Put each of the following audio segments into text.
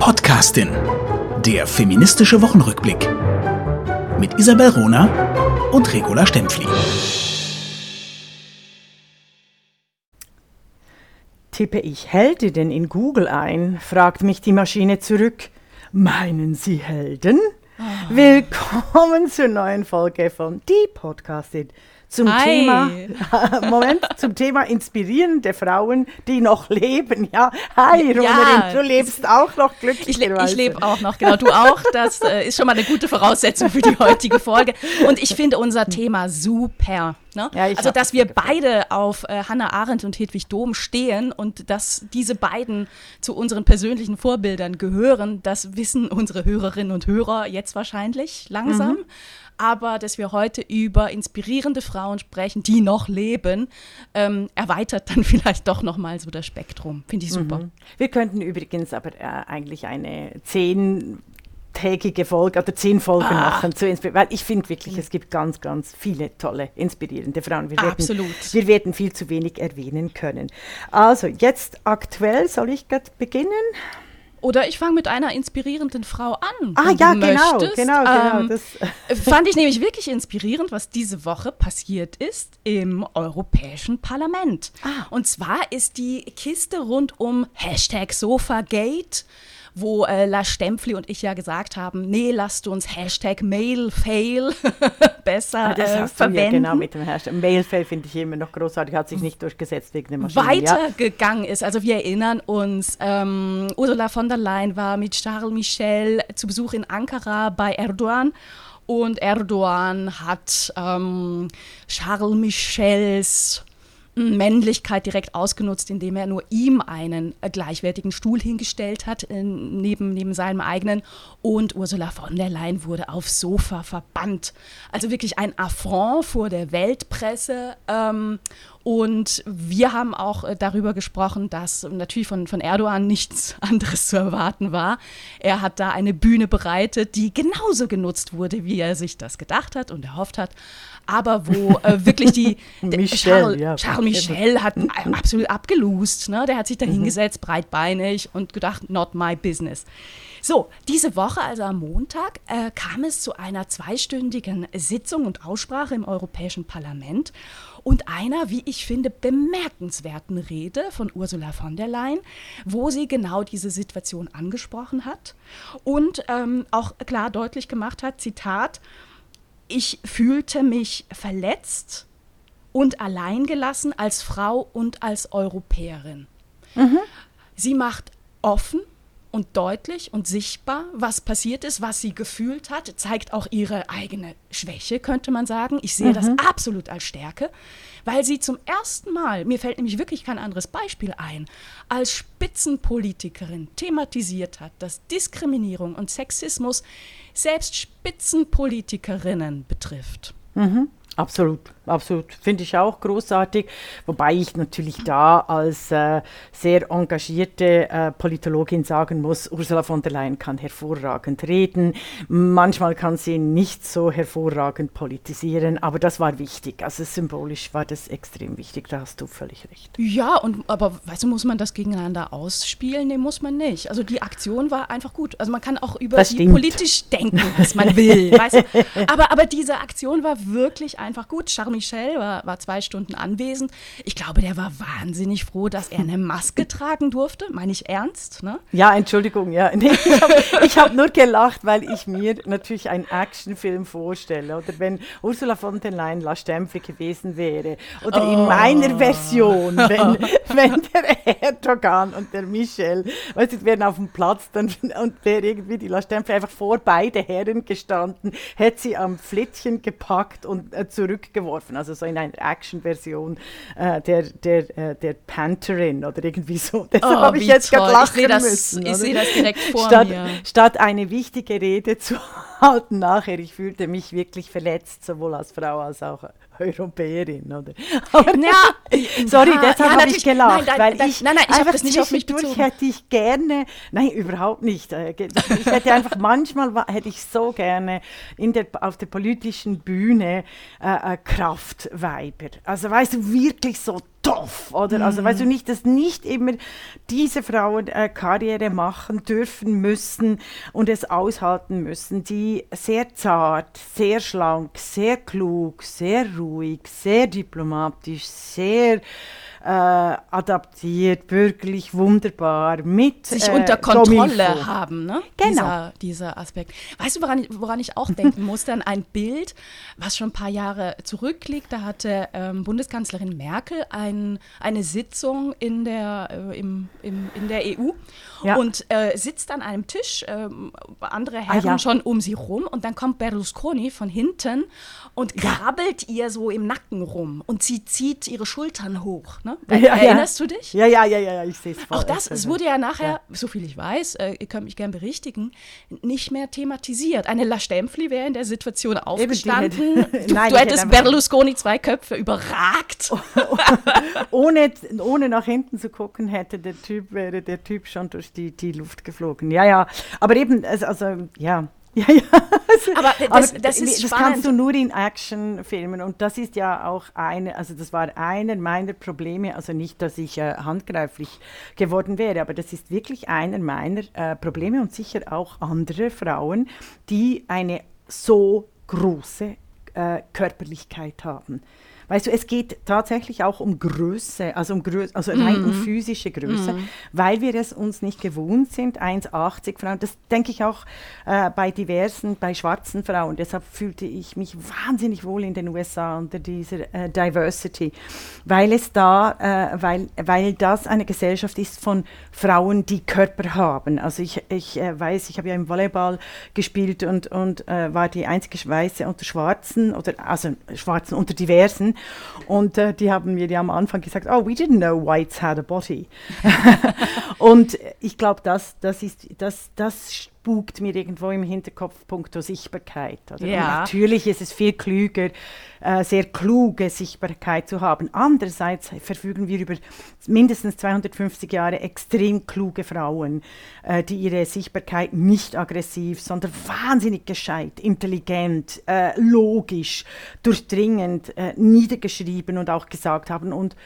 Podcastin. Der feministische Wochenrückblick. Mit Isabel Rona und Regula Stempfli. Tippe ich Heldinnen in Google ein, fragt mich die Maschine zurück. Meinen Sie Helden? Oh. Willkommen zur neuen Folge von Die Podcastin zum Hi. Thema, Moment, zum Thema inspirierende Frauen, die noch leben. Ja, hi Ronerin, ja, du lebst auch noch glücklich. Ich, le ich lebe auch noch, genau, du auch. Das äh, ist schon mal eine gute Voraussetzung für die heutige Folge. Und ich finde unser Thema super. Ne? Ja, also, dass wir beide auf äh, Hannah Arendt und Hedwig Dom stehen und dass diese beiden zu unseren persönlichen Vorbildern gehören, das wissen unsere Hörerinnen und Hörer jetzt wahrscheinlich langsam. Mhm aber dass wir heute über inspirierende Frauen sprechen, die noch leben, ähm, erweitert dann vielleicht doch nochmal so das Spektrum. Finde ich super. Mhm. Wir könnten übrigens aber äh, eigentlich eine zehn tägige Folge oder zehn Folgen ah. machen zu weil ich finde wirklich, es gibt ganz, ganz viele tolle, inspirierende Frauen. Wir werden, Absolut. Wir werden viel zu wenig erwähnen können. Also jetzt aktuell, soll ich gerade beginnen? Oder ich fange mit einer inspirierenden Frau an. Ah ja, genau, möchtest. genau, genau. Ähm, fand ich nämlich wirklich inspirierend, was diese Woche passiert ist im Europäischen Parlament. Ah. Und zwar ist die Kiste rund um Hashtag Sofagate wo äh, La Stempfli und ich ja gesagt haben, nee, lasst uns Hashtag Mailfail besser das äh, verwenden. Ja genau mit dem Hashtag Mailfail finde ich immer noch großartig, hat sich nicht durchgesetzt wegen dem Maschinen. Weitergegangen ja. ist, also wir erinnern uns, ähm, Ursula von der Leyen war mit Charles Michel zu Besuch in Ankara bei Erdogan und Erdogan hat ähm, Charles Michels Männlichkeit direkt ausgenutzt, indem er nur ihm einen äh, gleichwertigen Stuhl hingestellt hat, äh, neben, neben seinem eigenen. Und Ursula von der Leyen wurde aufs Sofa verbannt. Also wirklich ein Affront vor der Weltpresse. Ähm, und wir haben auch äh, darüber gesprochen, dass natürlich von, von Erdogan nichts anderes zu erwarten war. Er hat da eine Bühne bereitet, die genauso genutzt wurde, wie er sich das gedacht hat und erhofft hat. Aber wo äh, wirklich die Michel, Charles, ja, Charles Michel hat absolut abgelost. Ne? Der hat sich da mhm. hingesetzt, breitbeinig und gedacht, not my business. So, diese Woche, also am Montag, äh, kam es zu einer zweistündigen Sitzung und Aussprache im Europäischen Parlament und einer, wie ich finde, bemerkenswerten Rede von Ursula von der Leyen, wo sie genau diese Situation angesprochen hat und ähm, auch klar deutlich gemacht hat, Zitat, ich fühlte mich verletzt und alleingelassen als Frau und als Europäerin. Mhm. Sie macht offen und deutlich und sichtbar, was passiert ist, was sie gefühlt hat, zeigt auch ihre eigene Schwäche, könnte man sagen. Ich sehe mhm. das absolut als Stärke, weil sie zum ersten Mal, mir fällt nämlich wirklich kein anderes Beispiel ein, als Spitzenpolitikerin thematisiert hat, dass Diskriminierung und Sexismus selbst Spitzenpolitikerinnen betrifft. Mhm. Absolut, absolut. Finde ich auch großartig. Wobei ich natürlich da als äh, sehr engagierte äh, Politologin sagen muss, Ursula von der Leyen kann hervorragend reden. Manchmal kann sie nicht so hervorragend politisieren, aber das war wichtig. Also symbolisch war das extrem wichtig, da hast du völlig recht. Ja, und aber weißt du, muss man das gegeneinander ausspielen? Nee, muss man nicht. Also die Aktion war einfach gut. Also man kann auch über das die stimmt. politisch denken, was man will. weißt du? aber, aber diese Aktion war wirklich einfach gut. Charles Michel war, war zwei Stunden anwesend. Ich glaube, der war wahnsinnig froh, dass er eine Maske tragen durfte. Meine ich ernst? Ne? Ja, Entschuldigung, ja. Nee, ich habe hab nur gelacht, weil ich mir natürlich einen Actionfilm vorstelle. Oder wenn Ursula von der Leyen La Stempfli gewesen wäre. Oder oh. in meiner Version, wenn, wenn der Erdogan und der Michel, weißt du, wären auf dem Platz dann, und wäre irgendwie die La Stempfli einfach vor beide Herren gestanden, hätte sie am Flittchen gepackt und äh, zurückgeworfen, also so in einer Action-Version äh, der, der, äh, der Pantherin oder irgendwie so. Deshalb oh, habe ich jetzt gerade lachen ich das, müssen. Ich sehe das direkt vor statt, mir. Statt eine wichtige Rede zu halten nachher, ich fühlte mich wirklich verletzt, sowohl als Frau als auch Europäerin, oder? Aber ja, sorry, deshalb ja, habe ich gelacht, nein, weil nein, ich nein, nein, ich habe das nicht auf mich bezogen. hätte ich gerne, nein, überhaupt nicht. Äh, ich hätte einfach manchmal hätte ich so gerne in der, auf der politischen Bühne äh, äh, Kraftweiber. Also weißt du, wirklich so Stoff, oder? Also, weißt du nicht, dass nicht immer diese Frauen äh, Karriere machen dürfen müssen und es aushalten müssen, die sehr zart, sehr schlank, sehr klug, sehr ruhig, sehr diplomatisch, sehr äh, adaptiert, wirklich wunderbar mit sich äh, unter Kontrolle Domilfo. haben, ne? Genau. Dieser, dieser Aspekt. Weißt du, woran, ich- woran ich auch denken musste? An ein Bild, was schon ein paar Jahre zurückliegt. Da hatte ähm, Bundeskanzlerin Merkel ein, eine Sitzung in der, äh, im, im, in der EU Ja. und äh, sitzt an einem Tisch, ähm, andere Herren ja. schon um sie rum und dann kommt Berlusconi von hinten und krabbelt ihr so im Nacken rum und sie zieht ihre Schultern hoch. Ne? Ja, Erinnerst ja. du dich? Ja, ja, ja, ja, ja, ich sehe es. Auch das, es wurde ja nachher, Ja. so viel ich weiß, äh, ihr könnt mich gern berichtigen, nicht mehr thematisiert. Eine La Stempfli wäre in der Situation aufgestanden. hätte- du, Nein, du hättest Berlusconi zwei Köpfe überragt. ohne, ohne nach hinten zu gucken, hätte der Typ, wäre der Typ schon durch die, die Luft geflogen. Ja, ja. Aber eben, also, also ja. Ja, ja. Aber das- das ist das spannend. kannst du nur in Actionfilmen und das ist ja auch eine, also das war einer meiner Probleme, also nicht, dass ich äh, handgreiflich geworden wäre, aber das ist wirklich einer meiner äh, Probleme und sicher auch andere Frauen, die eine so große äh, Körperlichkeit haben. Weißt du, es geht tatsächlich auch um Größe, also um Größe, also rein um physische Größe, weil wir es uns nicht gewohnt sind, 1,80 Frauen. Das denke ich auch äh, bei diversen, bei schwarzen Frauen. Deshalb fühlte ich mich wahnsinnig wohl in den USA unter dieser äh, Diversity, weil es da, äh, weil, weil das eine Gesellschaft ist von Frauen, die Körper haben. Also ich, ich äh, weiß, ich habe ja im Volleyball gespielt und, und äh, war die einzige Weiße unter Schwarzen oder also Schwarzen unter Diversen. Und äh, die haben mir ja am Anfang gesagt, oh, we didn't know whites had a body. und ich glaube, das, das, ist, das, das spukt mir irgendwo im Hinterkopf punkto Sichtbarkeit. Ja. natürlich ist es viel klüger, äh, sehr kluge Sichtbarkeit zu haben. Andererseits verfügen wir über mindestens 250 Jahre extrem kluge Frauen, äh, die ihre Sichtbarkeit nicht aggressiv, sondern wahnsinnig gescheit, intelligent, äh, logisch, durchdringend äh, niedergeschrieben und auch gesagt haben und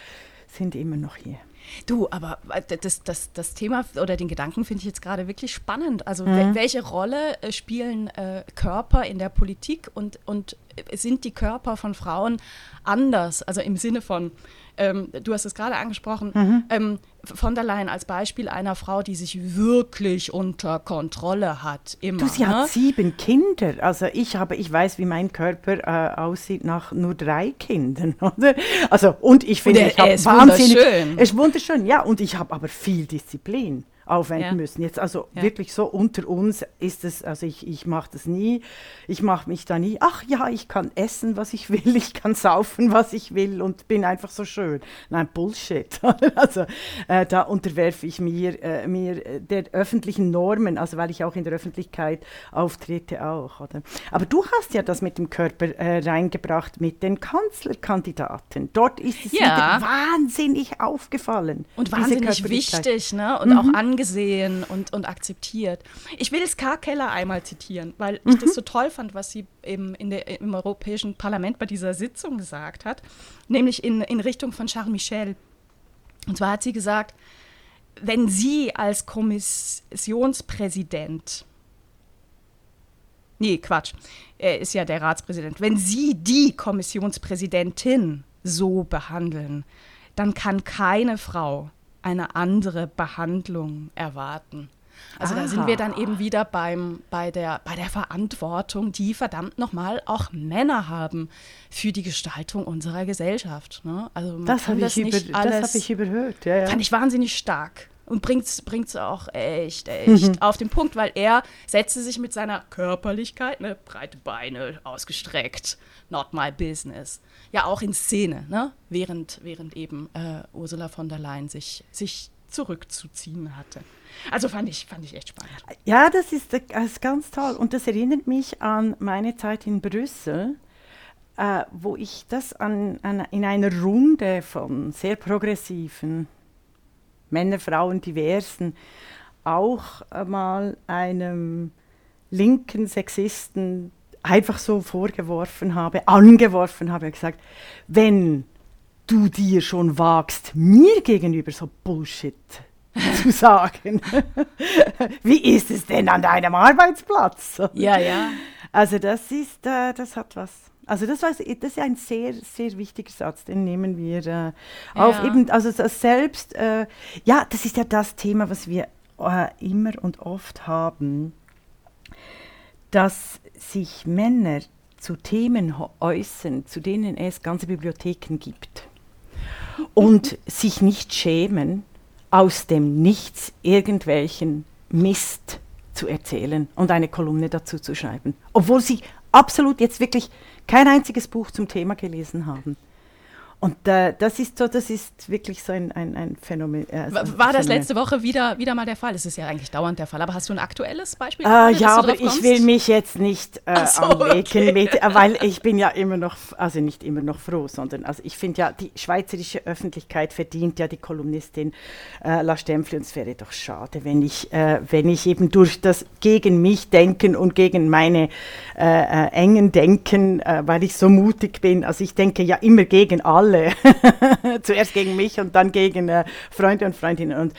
sind immer noch hier. Du, aber äh, das, das, das Thema oder den Gedanken finde ich jetzt gerade wirklich spannend. Also Mhm. wel- welche Rolle äh, spielen äh, Körper in der Politik und, und äh, sind die Körper von Frauen anders? Also im Sinne von, ähm, du hast es gerade angesprochen, Mhm. ähm, von der Leyen als Beispiel einer Frau, die sich wirklich unter Kontrolle hat. Immer, Du, sie ne? hat sieben Kinder. Also ich habe, ich weiß, wie mein Körper äh, aussieht nach nur drei Kindern, oder? Also und ich finde, ich habe wahnsinnig, wunderschön. es ist wunderschön, ja. Und ich habe aber viel Disziplin aufwenden Ja. müssen. Jetzt also Ja. wirklich so unter uns ist es, also ich, ich mache das nie. Ich mache mich da nie, ach ja, ich kann essen, was ich will, ich kann saufen, was ich will und bin einfach so schön. Nein, Bullshit. also äh, da unterwerfe ich mir, äh, mir äh, der öffentlichen Normen, also weil ich auch in der Öffentlichkeit auftrete auch. Oder? Aber du hast ja das mit dem Körper äh, reingebracht mit den Kanzlerkandidaten. Dort ist es Ja. wahnsinnig aufgefallen. Und wahnsinnig wichtig ne? und auch angesehen und, und akzeptiert. Ich will Ska Keller einmal zitieren, weil ich das so toll fand, was sie im, in der, im Europäischen Parlament bei dieser Sitzung gesagt hat, nämlich in, in Richtung von Charles Michel. Und zwar hat sie gesagt, wenn Sie als Kommissionspräsident Nee, Quatsch. Er ist ja der Ratspräsident. Wenn Sie die Kommissionspräsidentin so behandeln, dann kann keine Frau eine andere Behandlung erwarten. Also da sind wir dann eben wieder beim, bei, der, bei der Verantwortung, die verdammt nochmal auch Männer haben für die Gestaltung unserer Gesellschaft. Ne? Also Das habe ich, das alles- hab ich überhört. Ja, ja. Fand ich wahnsinnig stark. Und bringt es auch echt, echt auf den Punkt, weil er setzte sich mit seiner Körperlichkeit, ne, breite Beine ausgestreckt, not my business, ja auch in Szene, ne, während, während eben äh, Ursula von der Leyen sich, sich zurückzuziehen hatte. Also fand ich, fand ich echt spannend. Ja, das ist, das ist ganz toll. Und das erinnert mich an meine Zeit in Brüssel, äh, wo ich das an, an, in einer Runde von sehr progressiven Männer, Frauen, diversen, auch mal einem linken Sexisten einfach so vorgeworfen habe, angeworfen habe, gesagt, wenn du dir schon wagst, mir gegenüber so Bullshit zu sagen. Wie ist es denn an deinem Arbeitsplatz? Ja, ja. Also das ist, äh, das hat was. Also das, war, das ist ein sehr, sehr wichtiger Satz, den nehmen wir äh, auf. Ja. Eben, also das selbst, äh, ja, das ist ja das Thema, was wir äh, immer und oft haben, dass sich Männer zu Themen äußern, zu denen es ganze Bibliotheken gibt und sich nicht schämen, aus dem Nichts irgendwelchen Mist zu erzählen und eine Kolumne dazu zu schreiben, obwohl sie absolut jetzt wirklich kein einziges Buch zum Thema gelesen haben. Und äh, das ist so, das ist wirklich so ein, ein, ein Phänomen. ein War das letzte Woche wieder, wieder mal der Fall? Das ist ja eigentlich dauernd der Fall. Aber hast du ein aktuelles Beispiel? Äh, ja, aber ich will mich jetzt nicht äh, so, okay. mit, äh, weil ich bin ja immer noch, also nicht immer noch froh, sondern also ich finde ja, die schweizerische Öffentlichkeit verdient ja die Kolumnistin äh, La Stempfli und es wäre doch schade, wenn ich, äh, wenn ich eben durch das gegen mich denken und gegen meine äh, engen Denken, weil ich so mutig bin, also ich denke ja immer gegen alle, zuerst gegen mich und dann gegen äh, Freunde und Freundinnen und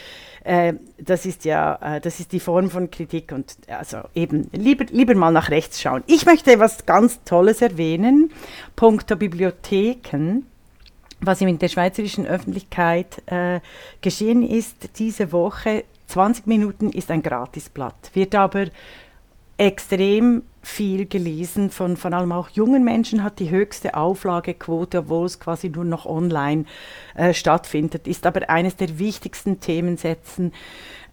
äh, das ist ja, äh, das ist die Form von Kritik und also eben lieber, lieber mal nach rechts schauen. Ich möchte was ganz Tolles erwähnen, punkto Bibliotheken. Was in der schweizerischen Öffentlichkeit äh, geschehen ist diese Woche, 20 Minuten ist ein Gratisblatt, wird aber extrem viel gelesen von vor allem auch jungen Menschen, hat die höchste Auflagequote, obwohl es quasi nur noch online äh, stattfindet, ist aber eines der wichtigsten Themensätzen.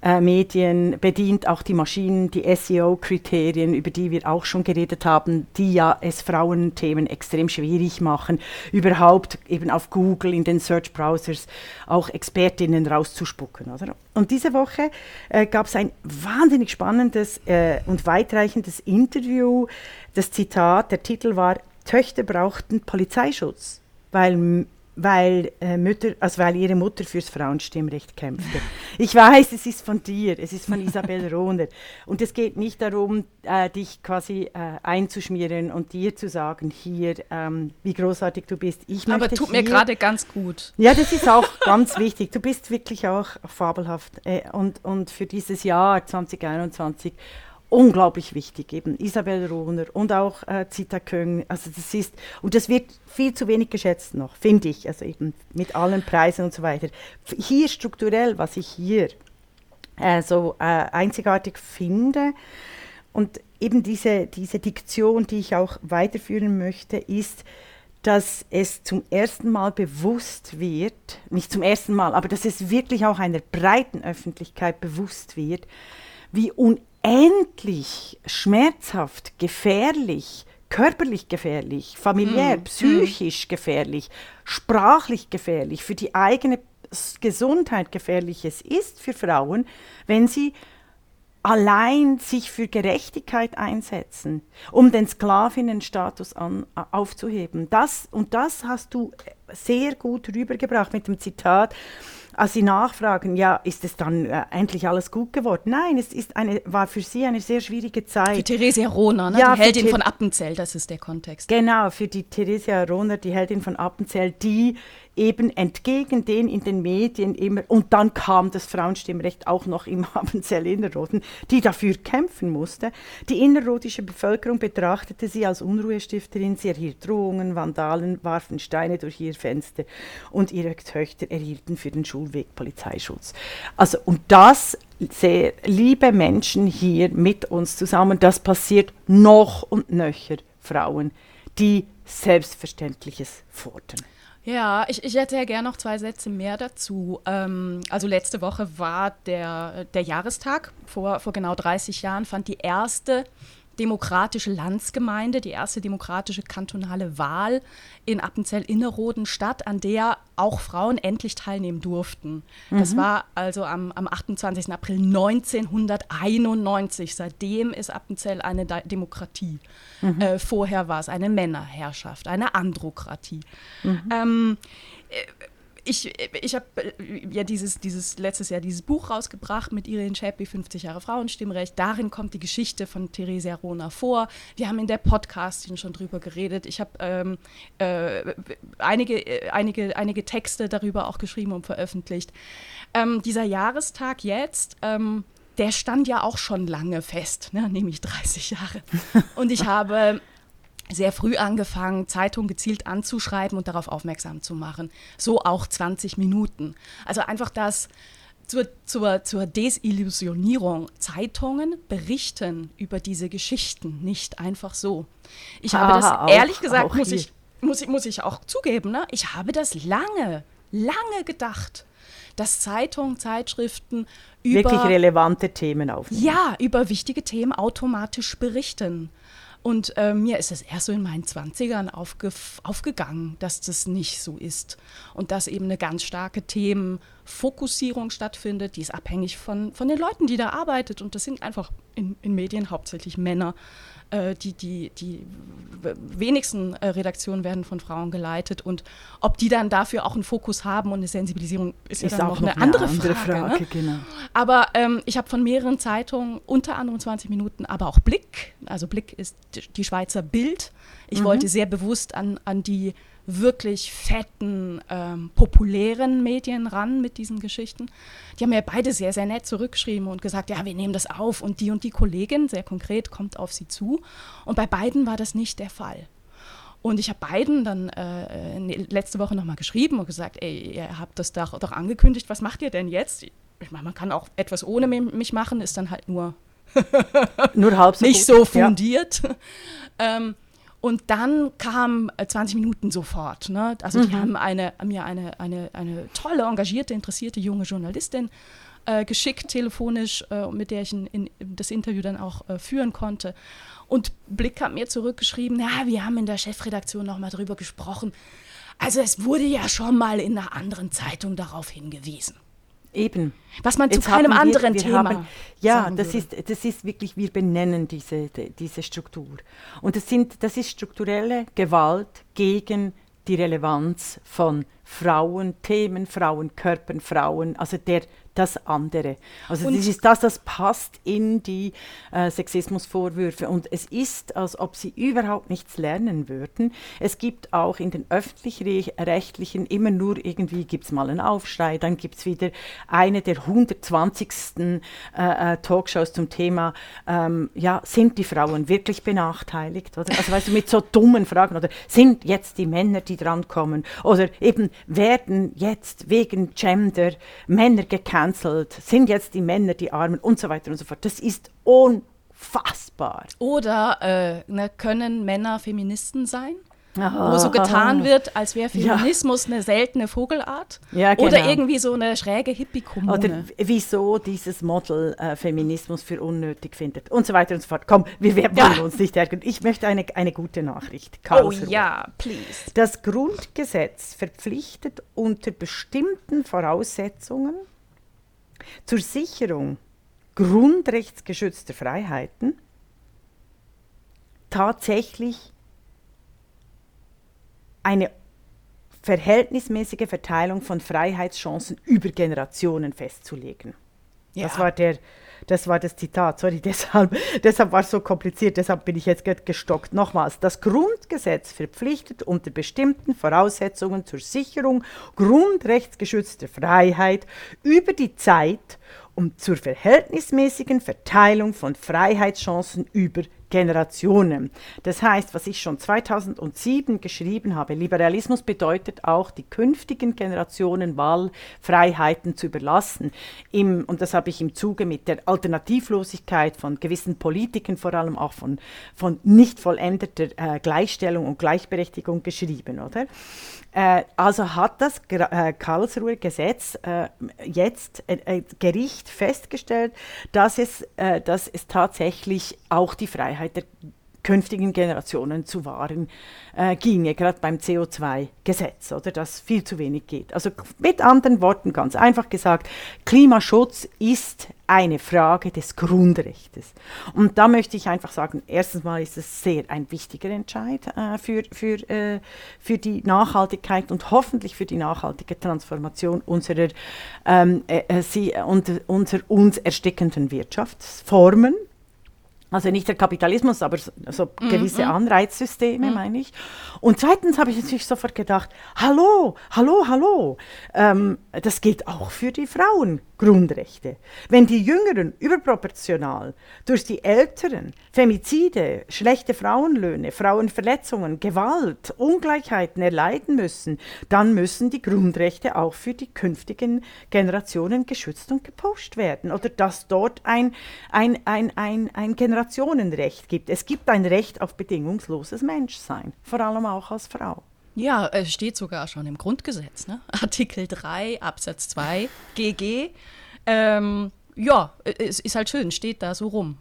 Äh, Medien bedient auch die Maschinen, die SEO-Kriterien, über die wir auch schon geredet haben, die ja es Frauenthemen extrem schwierig machen, überhaupt eben auf Google in den Search-Browsers auch Expertinnen rauszuspucken. Oder? Und diese Woche äh, gab es ein wahnsinnig spannendes äh, und weitreichendes Interview. Das Zitat, der Titel war Töchter brauchten Polizeischutz, weil weil, äh, Mütter, also weil ihre Mutter fürs Frauenstimmrecht kämpfte. Ich weiß, es ist von dir, es ist von Isabel Rohner. Und es geht nicht darum, äh, dich quasi äh, einzuschmieren und dir zu sagen, hier, ähm, wie großartig du bist. Ich Aber tut mir gerade ganz gut. ja, das ist auch ganz wichtig. Du bist wirklich auch fabelhaft. Äh, und, und für dieses Jahr 2021 unglaublich wichtig. Eben Isabel Rohner und auch äh, Zita Köng. Also das ist, und das wird viel zu wenig geschätzt noch, finde ich. Also eben mit allen Preisen und so weiter. Hier strukturell, was ich hier äh, so äh, einzigartig finde, und eben diese, diese Diktion, die ich auch weiterführen möchte, ist, dass es zum ersten Mal bewusst wird, nicht zum ersten Mal, aber dass es wirklich auch einer breiten Öffentlichkeit bewusst wird, wie unendlich schmerzhaft, gefährlich, körperlich gefährlich, familiär, psychisch gefährlich, sprachlich gefährlich, für die eigene Gesundheit gefährlich es ist für Frauen, wenn sie allein sich für Gerechtigkeit einsetzen, um den Sklavinnenstatus an, aufzuheben. Das, und das hast du sehr gut rübergebracht mit dem Zitat, als sie nachfragen, ja, ist es dann äh, endlich alles gut geworden? Nein, es ist eine, war für sie eine sehr schwierige Für Zeit. Theresia Rohner, ne? Ja, die für Heldin von Appenzell, das ist der Kontext. Genau, für die Theresia Rohner, die Heldin von Appenzell, die eben entgegen den in den Medien immer, und dann kam das Frauenstimmrecht auch noch im Appenzell Innerrhoden, die dafür kämpfen musste. Die innerrhodische Bevölkerung betrachtete sie als Unruhestifterin, sie erhielt Drohungen, Vandalen warfen Steine durch ihr Fenster und ihre Töchter erhielten für den Schulweg Polizeischutz. Also, und das, sehr liebe Menschen hier mit uns zusammen, das passiert noch und nöcher Frauen, die Selbstverständliches fordern. Ja, ich, ich hätte ja gerne noch zwei Sätze mehr dazu. Ähm, also letzte Woche war der, der Jahrestag. Vor, vor genau 30 Jahren fand die erste demokratische Landsgemeinde, die erste demokratische kantonale Wahl in Appenzell-Innerrhoden statt, an der auch Frauen endlich teilnehmen durften. Das war also am, am 28. April 1991. Seitdem ist Appenzell eine Da- Demokratie. Äh, vorher war es eine Männerherrschaft, eine Androkratie. Ähm, ich, ich habe äh, ja dieses, dieses letztes Jahr dieses Buch rausgebracht mit Irene Schäppi, 50 Jahre Frauenstimmrecht. Darin kommt die Geschichte von Theresia Rona vor. Wir haben in der Podcastin schon drüber geredet. Ich habe ähm, äh, einige, äh, einige, einige Texte darüber auch geschrieben und veröffentlicht. Ähm, dieser Jahrestag jetzt, ähm, der stand ja auch schon lange fest, ne? nämlich 30 Jahre. Und ich habe sehr früh angefangen, Zeitungen gezielt anzuschreiben und darauf aufmerksam zu machen. So auch 20 Minuten. Also einfach das zur, zur, zur Desillusionierung. Zeitungen berichten über diese Geschichten nicht einfach so. Ich habe das, auch, ehrlich gesagt, muss ich, muss, ich, muss ich auch zugeben, ne? ich habe das lange, lange gedacht, dass Zeitungen, Zeitschriften über wirklich relevante Themen aufnehmen. Ja, über wichtige Themen automatisch berichten. Und äh, mir ist es erst so in meinen 20ern aufge aufgegangen, dass das nicht so ist. Und dass eben eine ganz starke Themenfokussierung stattfindet, die ist abhängig von, von den Leuten, die da arbeitet. Und das sind einfach in, in Medien hauptsächlich Männer. Äh, die, die, die wenigsten äh, Redaktionen werden von Frauen geleitet und ob die dann dafür auch einen Fokus haben und eine Sensibilisierung ist, ist ja dann noch, noch eine, andere, andere Frage. Frage ne? genau. Aber ähm, ich habe von mehreren Zeitungen, unter anderem 20 Minuten, aber auch Blick, also Blick ist die Schweizer Bild. Ich mhm. wollte sehr bewusst an, an die wirklich fetten, ähm, populären Medien ran mit diesen Geschichten. Die haben mir beide sehr, sehr nett zurückgeschrieben und gesagt, ja, wir nehmen das auf und die und die Kollegin, sehr konkret, kommt auf sie zu. Und bei beiden war das nicht der Fall. Und ich habe beiden dann äh, letzte Woche nochmal geschrieben und gesagt, ey, ihr habt das doch, doch angekündigt, was macht ihr denn jetzt? Ich meine, man kann auch etwas ohne mich machen, ist dann halt nur, nur halb so nicht gut. so fundiert. Ja. ähm, und dann kam 20 äh, Minuten sofort. Ne? Also mhm. die haben eine, mir eine, eine, eine tolle, engagierte, interessierte junge Journalistin äh, geschickt, telefonisch, äh, mit der ich in, in, das Interview dann auch äh, führen konnte. Und Blick hat mir zurückgeschrieben, ja, wir haben in der Chefredaktion nochmal drüber gesprochen. Also es wurde ja schon mal in einer anderen Zeitung darauf hingewiesen. Eben. Was man Jetzt zu keinem wir, anderen wir Thema. Haben, ja, das ist, das ist wirklich, wir benennen diese, diese Struktur. Und das, sind, das ist strukturelle Gewalt gegen die Relevanz von Frauen, Themen, Frauen, Körpern, Frauen, also der, das andere. Also und das ist das, das passt in die äh, Sexismusvorwürfe. Und es ist, als ob sie überhaupt nichts lernen würden. Es gibt auch in den öffentlich-rechtlichen immer nur irgendwie, gibt es mal einen Aufschrei, dann gibt es wieder eine der 120. Äh, äh, Talkshows zum Thema, ähm, ja, sind die Frauen wirklich benachteiligt? Oder? Also weißt du, mit so dummen Fragen, oder sind jetzt die Männer, die drankommen? Oder eben, werden jetzt wegen Gender Männer gecancelt, sind jetzt die Männer die Armen und so weiter und so fort. Das ist unfassbar. Oder äh, ne, können Männer Feministen sein? Aha, wo so getan wird, als wäre Feminismus ja. eine seltene Vogelart. Ja, genau. Oder irgendwie so eine schräge Hippie-Kommune. Oder wieso dieses Model äh, Feminismus für unnötig findet und so weiter und so fort. Komm, wir werden ja. uns nicht ärgern. Ich möchte eine, eine gute Nachricht. Karlsruhe. Oh ja, please. Das Grundgesetz verpflichtet unter bestimmten Voraussetzungen zur Sicherung grundrechtsgeschützter Freiheiten tatsächlich eine verhältnismäßige Verteilung von Freiheitschancen über Generationen festzulegen. Ja. Das, war der, das war das Zitat, sorry, deshalb, deshalb war es so kompliziert, deshalb bin ich jetzt gestockt. Nochmals, das Grundgesetz verpflichtet unter bestimmten Voraussetzungen zur Sicherung grundrechtsgeschützter Freiheit über die Zeit und zur verhältnismäßigen Verteilung von Freiheitschancen über Generationen. Das heißt, was ich schon 2007 geschrieben habe, Liberalismus bedeutet auch, die künftigen Generationen Wahlfreiheiten zu überlassen. Im, und das habe ich im Zuge mit der Alternativlosigkeit von gewissen Politiken, vor allem auch von, von nicht vollendeter äh, Gleichstellung und Gleichberechtigung geschrieben, oder? Äh, also hat das äh, Karlsruher Gesetz äh, jetzt äh, äh, Gericht festgestellt, dass es, dass es tatsächlich auch die Freiheit der künftigen Generationen zu wahren äh, ginge, gerade beim CO2-Gesetz, oder das viel zu wenig geht. Also mit anderen Worten ganz einfach gesagt, Klimaschutz ist eine Frage des Grundrechts. Und da möchte ich einfach sagen, erstens mal ist es sehr ein wichtiger Entscheid äh, für, für, äh, für die Nachhaltigkeit und hoffentlich für die nachhaltige Transformation unserer, ähm, äh, äh sie, unter, unserer uns erstickenden Wirtschaftsformen. Also nicht der Kapitalismus, aber so, so mm, gewisse mm. Anreizsysteme, mm. meine ich. Und zweitens habe ich natürlich sofort gedacht, hallo, hallo, hallo, ähm, das gilt auch für die Frauengrundrechte. Wenn die Jüngeren überproportional durch die Älteren Femizide, schlechte Frauenlöhne, Frauenverletzungen, Gewalt, Ungleichheiten erleiden müssen, dann müssen die Grundrechte auch für die künftigen Generationen geschützt und gepusht werden. Oder dass dort ein, ein, ein, ein, ein Generation Generationenrecht gibt. Es gibt ein Recht auf bedingungsloses Menschsein, vor allem auch als Frau. Ja, es steht sogar schon im Grundgesetz, ne? Artikel 3 Absatz 2 GG. Ähm, ja, es ist halt schön, steht da so rum.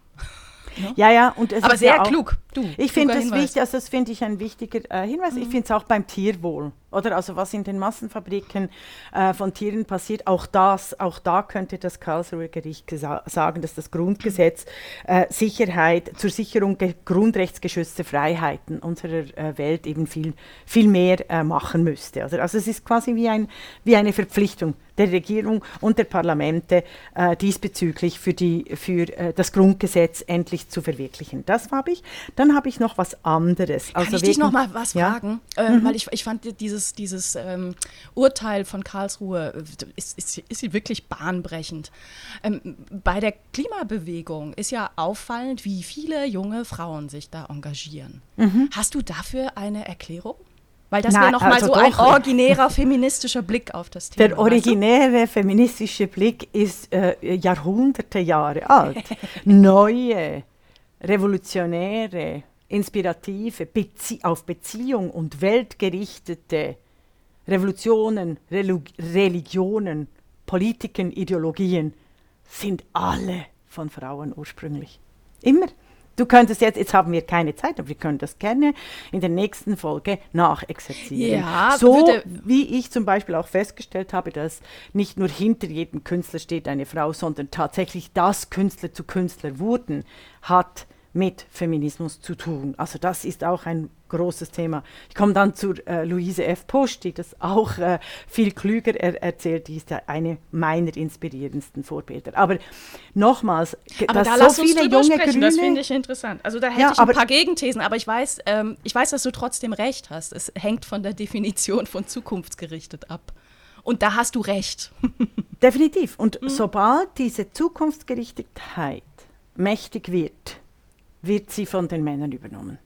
Ja, ja, ja und es Aber sehr ja auch, klug. Du, ich finde das wichtig, also das finde ich ein wichtiger äh, Hinweis. Mhm. Ich finde es auch beim Tierwohl. Oder also was in den Massenfabriken äh, von Tieren passiert, auch das, auch da könnte das Karlsruher Gericht sagen, dass das Grundgesetz äh, Sicherheit zur Sicherung grundrechtsgeschützter Freiheiten unserer äh, Welt eben viel, viel mehr äh, machen müsste. Also, also es ist quasi wie, ein, wie eine Verpflichtung der Regierung und der Parlamente äh, diesbezüglich für, die, für das Grundgesetz endlich zu verwirklichen. Das habe ich. Dann habe ich noch was anderes. Kann also ich dich noch mal was ja? fragen? Äh, mhm. Weil ich, ich fand dieses dieses, ähm, Urteil von Karlsruhe äh, ist, ist, ist wirklich bahnbrechend. Ähm, bei der Klimabewegung ist ja auffallend, wie viele junge Frauen sich da engagieren. Mhm. Hast du dafür eine Erklärung? Weil das wäre nochmal also so ein originärer feministischer Blick auf das Thema. Der originäre feministische Blick ist äh, Jahrhunderte Jahre alt. Neue, revolutionäre inspirative, Bezie auf Beziehung und Welt gerichtete Revolutionen, Relu Religionen, Politiken, Ideologien sind alle von Frauen ursprünglich. Immer. Du könntest jetzt, jetzt haben wir keine Zeit, aber wir können das gerne in der nächsten Folge nachexerzieren. Ja, so wie ich zum Beispiel auch festgestellt habe, dass nicht nur hinter jedem Künstler steht eine Frau, sondern tatsächlich, dass Künstler zu Künstler wurden, hat mit Feminismus zu tun. Also das ist auch ein großes Thema. Ich komme dann zu äh, Luise F. Pusch, die das auch äh, viel klüger er erzählt. Die ist ja eine meiner inspirierendsten Vorbilder. Aber nochmals, aber da so viele junge Grüne... Das finde ich interessant. Also da hätte ja, ich ein paar Gegenthesen, aber ich weiß, ähm, ich weiß, dass du trotzdem recht hast. Es hängt von der Definition von zukunftsgerichtet ab. Und da hast du recht. Definitiv. Und mhm. sobald diese Zukunftsgerichtetheit mächtig wird, wird sie von den Männern übernommen.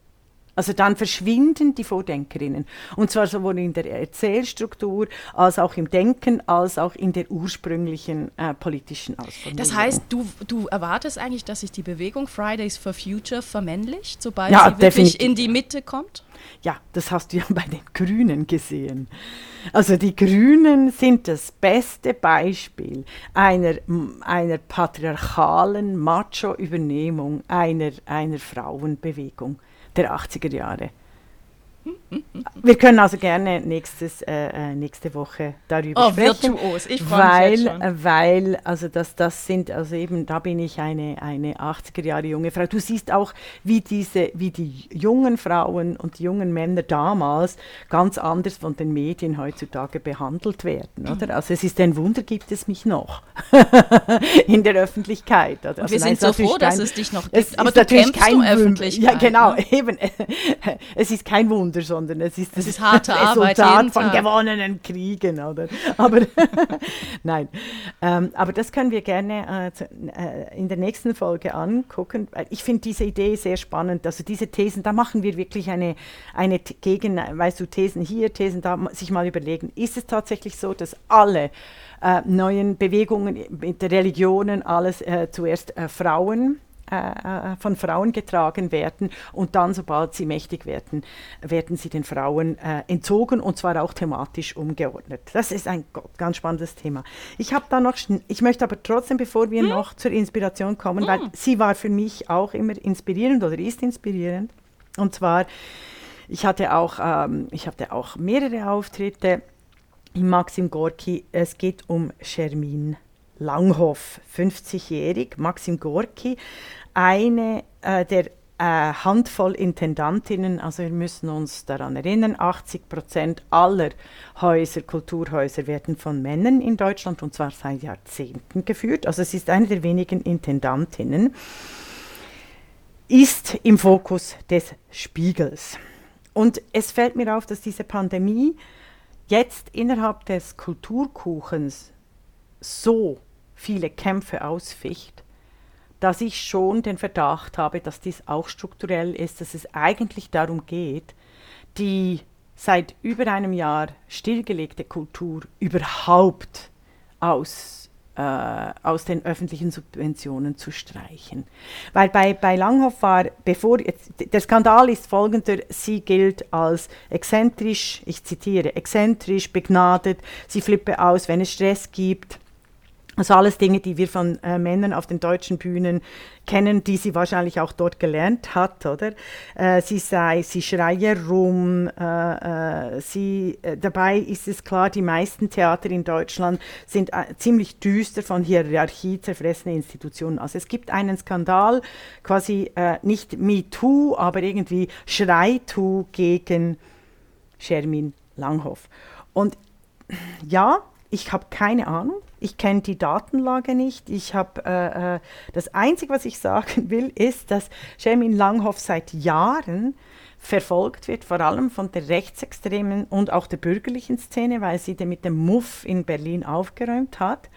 Also dann verschwinden die Vordenkerinnen. Und zwar sowohl in der Erzählstruktur als auch im Denken, als auch in der ursprünglichen äh, politischen Ausformung. Das heißt, du, du erwartest eigentlich, dass sich die Bewegung Fridays for Future vermännlicht, sobald ja, sie wirklich definitiv. in die Mitte kommt? Ja, das hast du ja bei den Grünen gesehen. Also die Grünen sind das beste Beispiel einer, einer patriarchalen Macho-Übernehmung einer, einer Frauenbewegung der 80er Jahre. Wir können also gerne nächstes, äh, äh, nächste Woche darüber oh, sprechen. Virtuos. Ich weil, mich jetzt schon. weil, also das, das sind, also eben, da bin ich eine, eine 80er Jahre junge Frau. Du siehst auch, wie diese, wie die jungen Frauen und die jungen Männer damals ganz anders von den Medien heutzutage behandelt werden, oder? Also es ist ein Wunder, gibt es mich noch in der Öffentlichkeit. Oder? Also, wir sind so froh, dass es dich noch gibt, aber du kämpfst kein um Öffentlichkeit. Ja, genau, ne? eben. es ist kein Wunder Wunder, sondern es ist das es ist harte Resultat Arbeit von gewonnenen Kriegen. Oder? Aber nein, ähm, aber das können wir gerne äh, zu, äh, in der nächsten Folge angucken. Ich finde diese Idee sehr spannend. Also diese Thesen, da machen wir wirklich eine, eine gegen, weißt du, Thesen hier, Thesen da, sich mal überlegen, ist es tatsächlich so, dass alle äh, neuen Bewegungen mit Religionen alles äh, zuerst äh, Frauen äh, von Frauen getragen werden und dann, sobald sie mächtig werden, werden sie den Frauen äh, entzogen und zwar auch thematisch umgeordnet. Das ist ein ganz spannendes Thema. Ich habe da noch, ich möchte aber trotzdem, bevor wir hm? noch zur Inspiration kommen, hm. weil sie war für mich auch immer inspirierend oder ist inspirierend. Und zwar, ich hatte auch, ähm, ich hatte auch mehrere Auftritte im Maxim Gorki. Es geht um Shermin Langhoff, 50-jährig, Maxim Gorki, eine äh, der äh, Handvoll Intendantinnen, also wir müssen uns daran erinnern, 80 Prozent aller Häuser, Kulturhäuser werden von Männern in Deutschland und zwar seit Jahrzehnten geführt. Also es ist eine der wenigen Intendantinnen, ist im Fokus des Spiegels. Und es fällt mir auf, dass diese Pandemie jetzt innerhalb des Kulturkuchens so viele Kämpfe ausficht, dass ich schon den Verdacht habe, dass dies auch strukturell ist, dass es eigentlich darum geht, die seit über einem Jahr stillgelegte Kultur überhaupt aus, äh, aus den öffentlichen Subventionen zu streichen. Weil bei, bei Langhoff war, bevor, der Skandal ist folgender, sie gilt als exzentrisch, ich zitiere, exzentrisch, begnadet, sie flippe aus, wenn es Stress gibt also alles Dinge, die wir von äh, Männern auf den deutschen Bühnen kennen, die sie wahrscheinlich auch dort gelernt hat, oder? Äh, sie sei, sie schreie rum, äh, äh sie, äh, dabei ist es klar, die meisten Theater in Deutschland sind äh, ziemlich düster von Hierarchie zerfressene Institutionen. Also es gibt einen Skandal, quasi nicht MeToo, aber irgendwie Schreitoo gegen Shermin Langhoff. Und ja, ich habe keine Ahnung, ich kenne die Datenlage nicht. Ich habe äh, äh, das Einzige, was ich sagen will, ist, dass Shemin Langhoff seit Jahren verfolgt wird, vor allem von der rechtsextremen und auch der bürgerlichen Szene, weil sie mit dem Muff in Berlin aufgeräumt hat.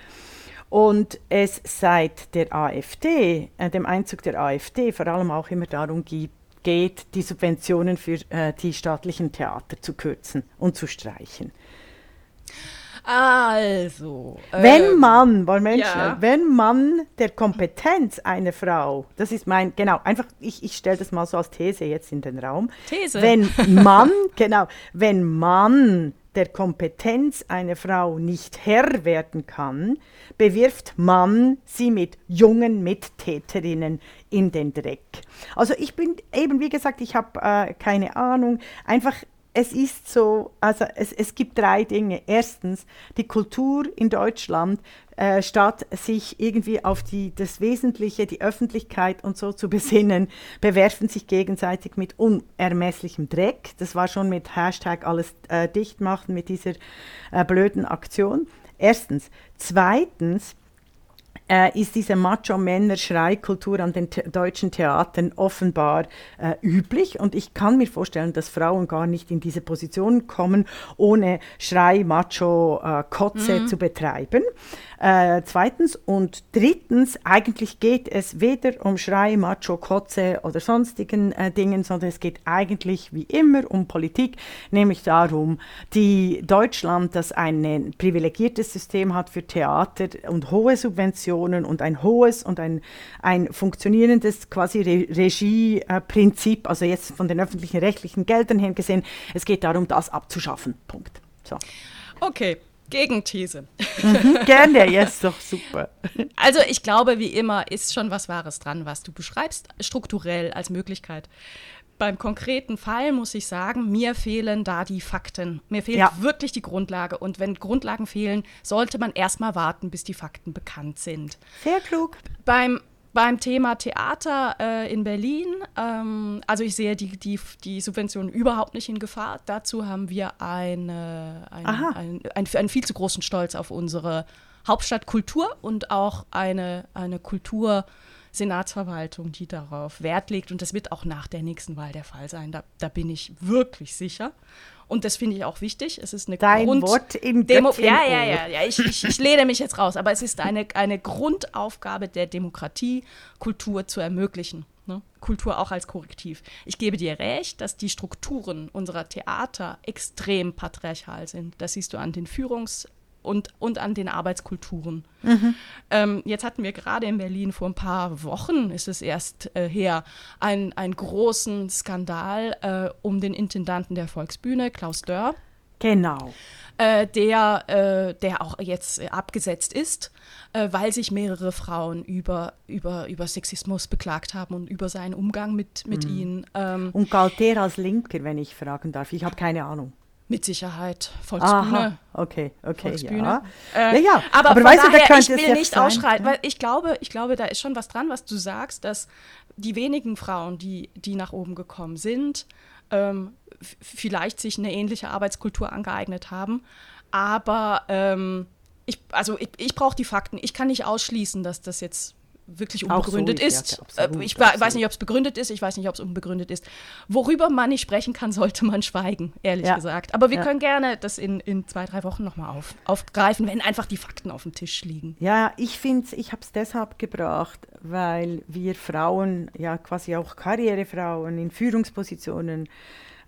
Und es seit der AfD, äh, dem Einzug der AfD, vor allem auch immer darum geht, geht die Subventionen für äh, die staatlichen Theater zu kürzen und zu streichen. Also. Wenn ähm, man, wollen wir ja. wenn man der Kompetenz einer Frau, das ist mein, genau, einfach, ich, ich stelle das mal so als These jetzt in den Raum. These. Wenn man, genau, wenn man der Kompetenz einer Frau nicht Herr werden kann, bewirft man sie mit jungen Mittäterinnen in den Dreck. Also ich bin eben, wie gesagt, ich habe äh, keine Ahnung, einfach es ist so, also es, es gibt drei Dinge. Erstens, die Kultur in Deutschland, äh, statt sich irgendwie auf die, das Wesentliche, die Öffentlichkeit und so zu besinnen, bewerfen sich gegenseitig mit unermesslichem Dreck. Das war schon mit Hashtag alles äh, dicht machen, mit dieser äh, blöden Aktion. Erstens. Zweitens, äh, ist diese Macho-Männer-Schreikultur an den deutschen Theatern offenbar äh, üblich. Und ich kann mir vorstellen, dass Frauen gar nicht in diese Position kommen, ohne Schrei-Macho-Kotze mhm. zu betreiben. Äh, zweitens und drittens, eigentlich geht es weder um Schrei, Macho, Kotze oder sonstigen äh, Dingen, sondern es geht eigentlich wie immer um Politik, nämlich darum, die Deutschland, das ein privilegiertes System hat für Theater und hohe Subventionen und ein hohes und ein, ein funktionierendes quasi Re Regieprinzip, also jetzt von den öffentlichen rechtlichen Geldern her gesehen, es geht darum, das abzuschaffen. Punkt. So. Okay, Gegenthese. Mhm, gerne, ja, ist doch super. Also ich glaube, wie immer ist schon was Wahres dran, was du beschreibst, strukturell als Möglichkeit. Beim konkreten Fall muss ich sagen, mir fehlen da die Fakten. Mir fehlt ja. wirklich die Grundlage. Und wenn Grundlagen fehlen, sollte man erstmal warten, bis die Fakten bekannt sind. Sehr klug. Beim beim Thema Theater äh, in Berlin, ähm, also ich sehe die, die, die Subventionen überhaupt nicht in Gefahr. Dazu haben wir eine, ein, ein, ein, einen viel zu großen Stolz auf unsere Hauptstadtkultur und auch eine, eine Kultursenatsverwaltung, die darauf Wert legt. Und das wird auch nach der nächsten Wahl der Fall sein. Da, da bin ich wirklich sicher. Und das finde ich auch wichtig. Es ist eine Dein Grund Wort im Demo Ja, ja, ja, ja. Ich, ich, ich lehne mich jetzt raus. Aber es ist eine, eine Grundaufgabe der Demokratie, Kultur zu ermöglichen. Ne? Kultur auch als Korrektiv. Ich gebe dir recht, dass die Strukturen unserer Theater extrem patriarchal sind. Das siehst du an den Führungs- und, und an den Arbeitskulturen. Mhm. Ähm, jetzt hatten wir gerade in Berlin vor ein paar Wochen, ist es erst äh, her, einen, einen großen Skandal äh, um den Intendanten der Volksbühne, Klaus Dörr. Genau. Äh, der, äh, der auch jetzt äh, abgesetzt ist, äh, weil sich mehrere Frauen über, über, über Sexismus beklagt haben und über seinen Umgang mit, mit Mhm. ihnen. Ähm, Und galt der als Linker, wenn ich fragen darf? Ich habe keine Ahnung. Mit Sicherheit. Volksbühne. Aha, okay, okay, Volksbühne. ja. Äh, ja, ja. Aber, aber weißt du, da daher, ich will nicht sein, ausschreiten, ja. weil ich glaube, ich glaube, da ist schon was dran, was du sagst, dass die wenigen Frauen, die, die nach oben gekommen sind, ähm, vielleicht sich eine ähnliche Arbeitskultur angeeignet haben. Aber ähm, ich, also ich, ich brauche die Fakten. Ich kann nicht ausschließen, dass das jetzt wirklich unbegründet ist, ja, absolut, Äh, ich wa- weiß absolut. nicht, ob es begründet ist, ich weiß nicht, ob es unbegründet ist. Worüber man nicht sprechen kann, sollte man schweigen, ehrlich Ja. gesagt. Aber wir Ja. können gerne das in, in zwei, drei Wochen nochmal auf, aufgreifen, wenn einfach die Fakten auf dem Tisch liegen. Ja, ich finde ich habe es deshalb gebracht, weil wir Frauen, ja quasi auch Karrierefrauen in Führungspositionen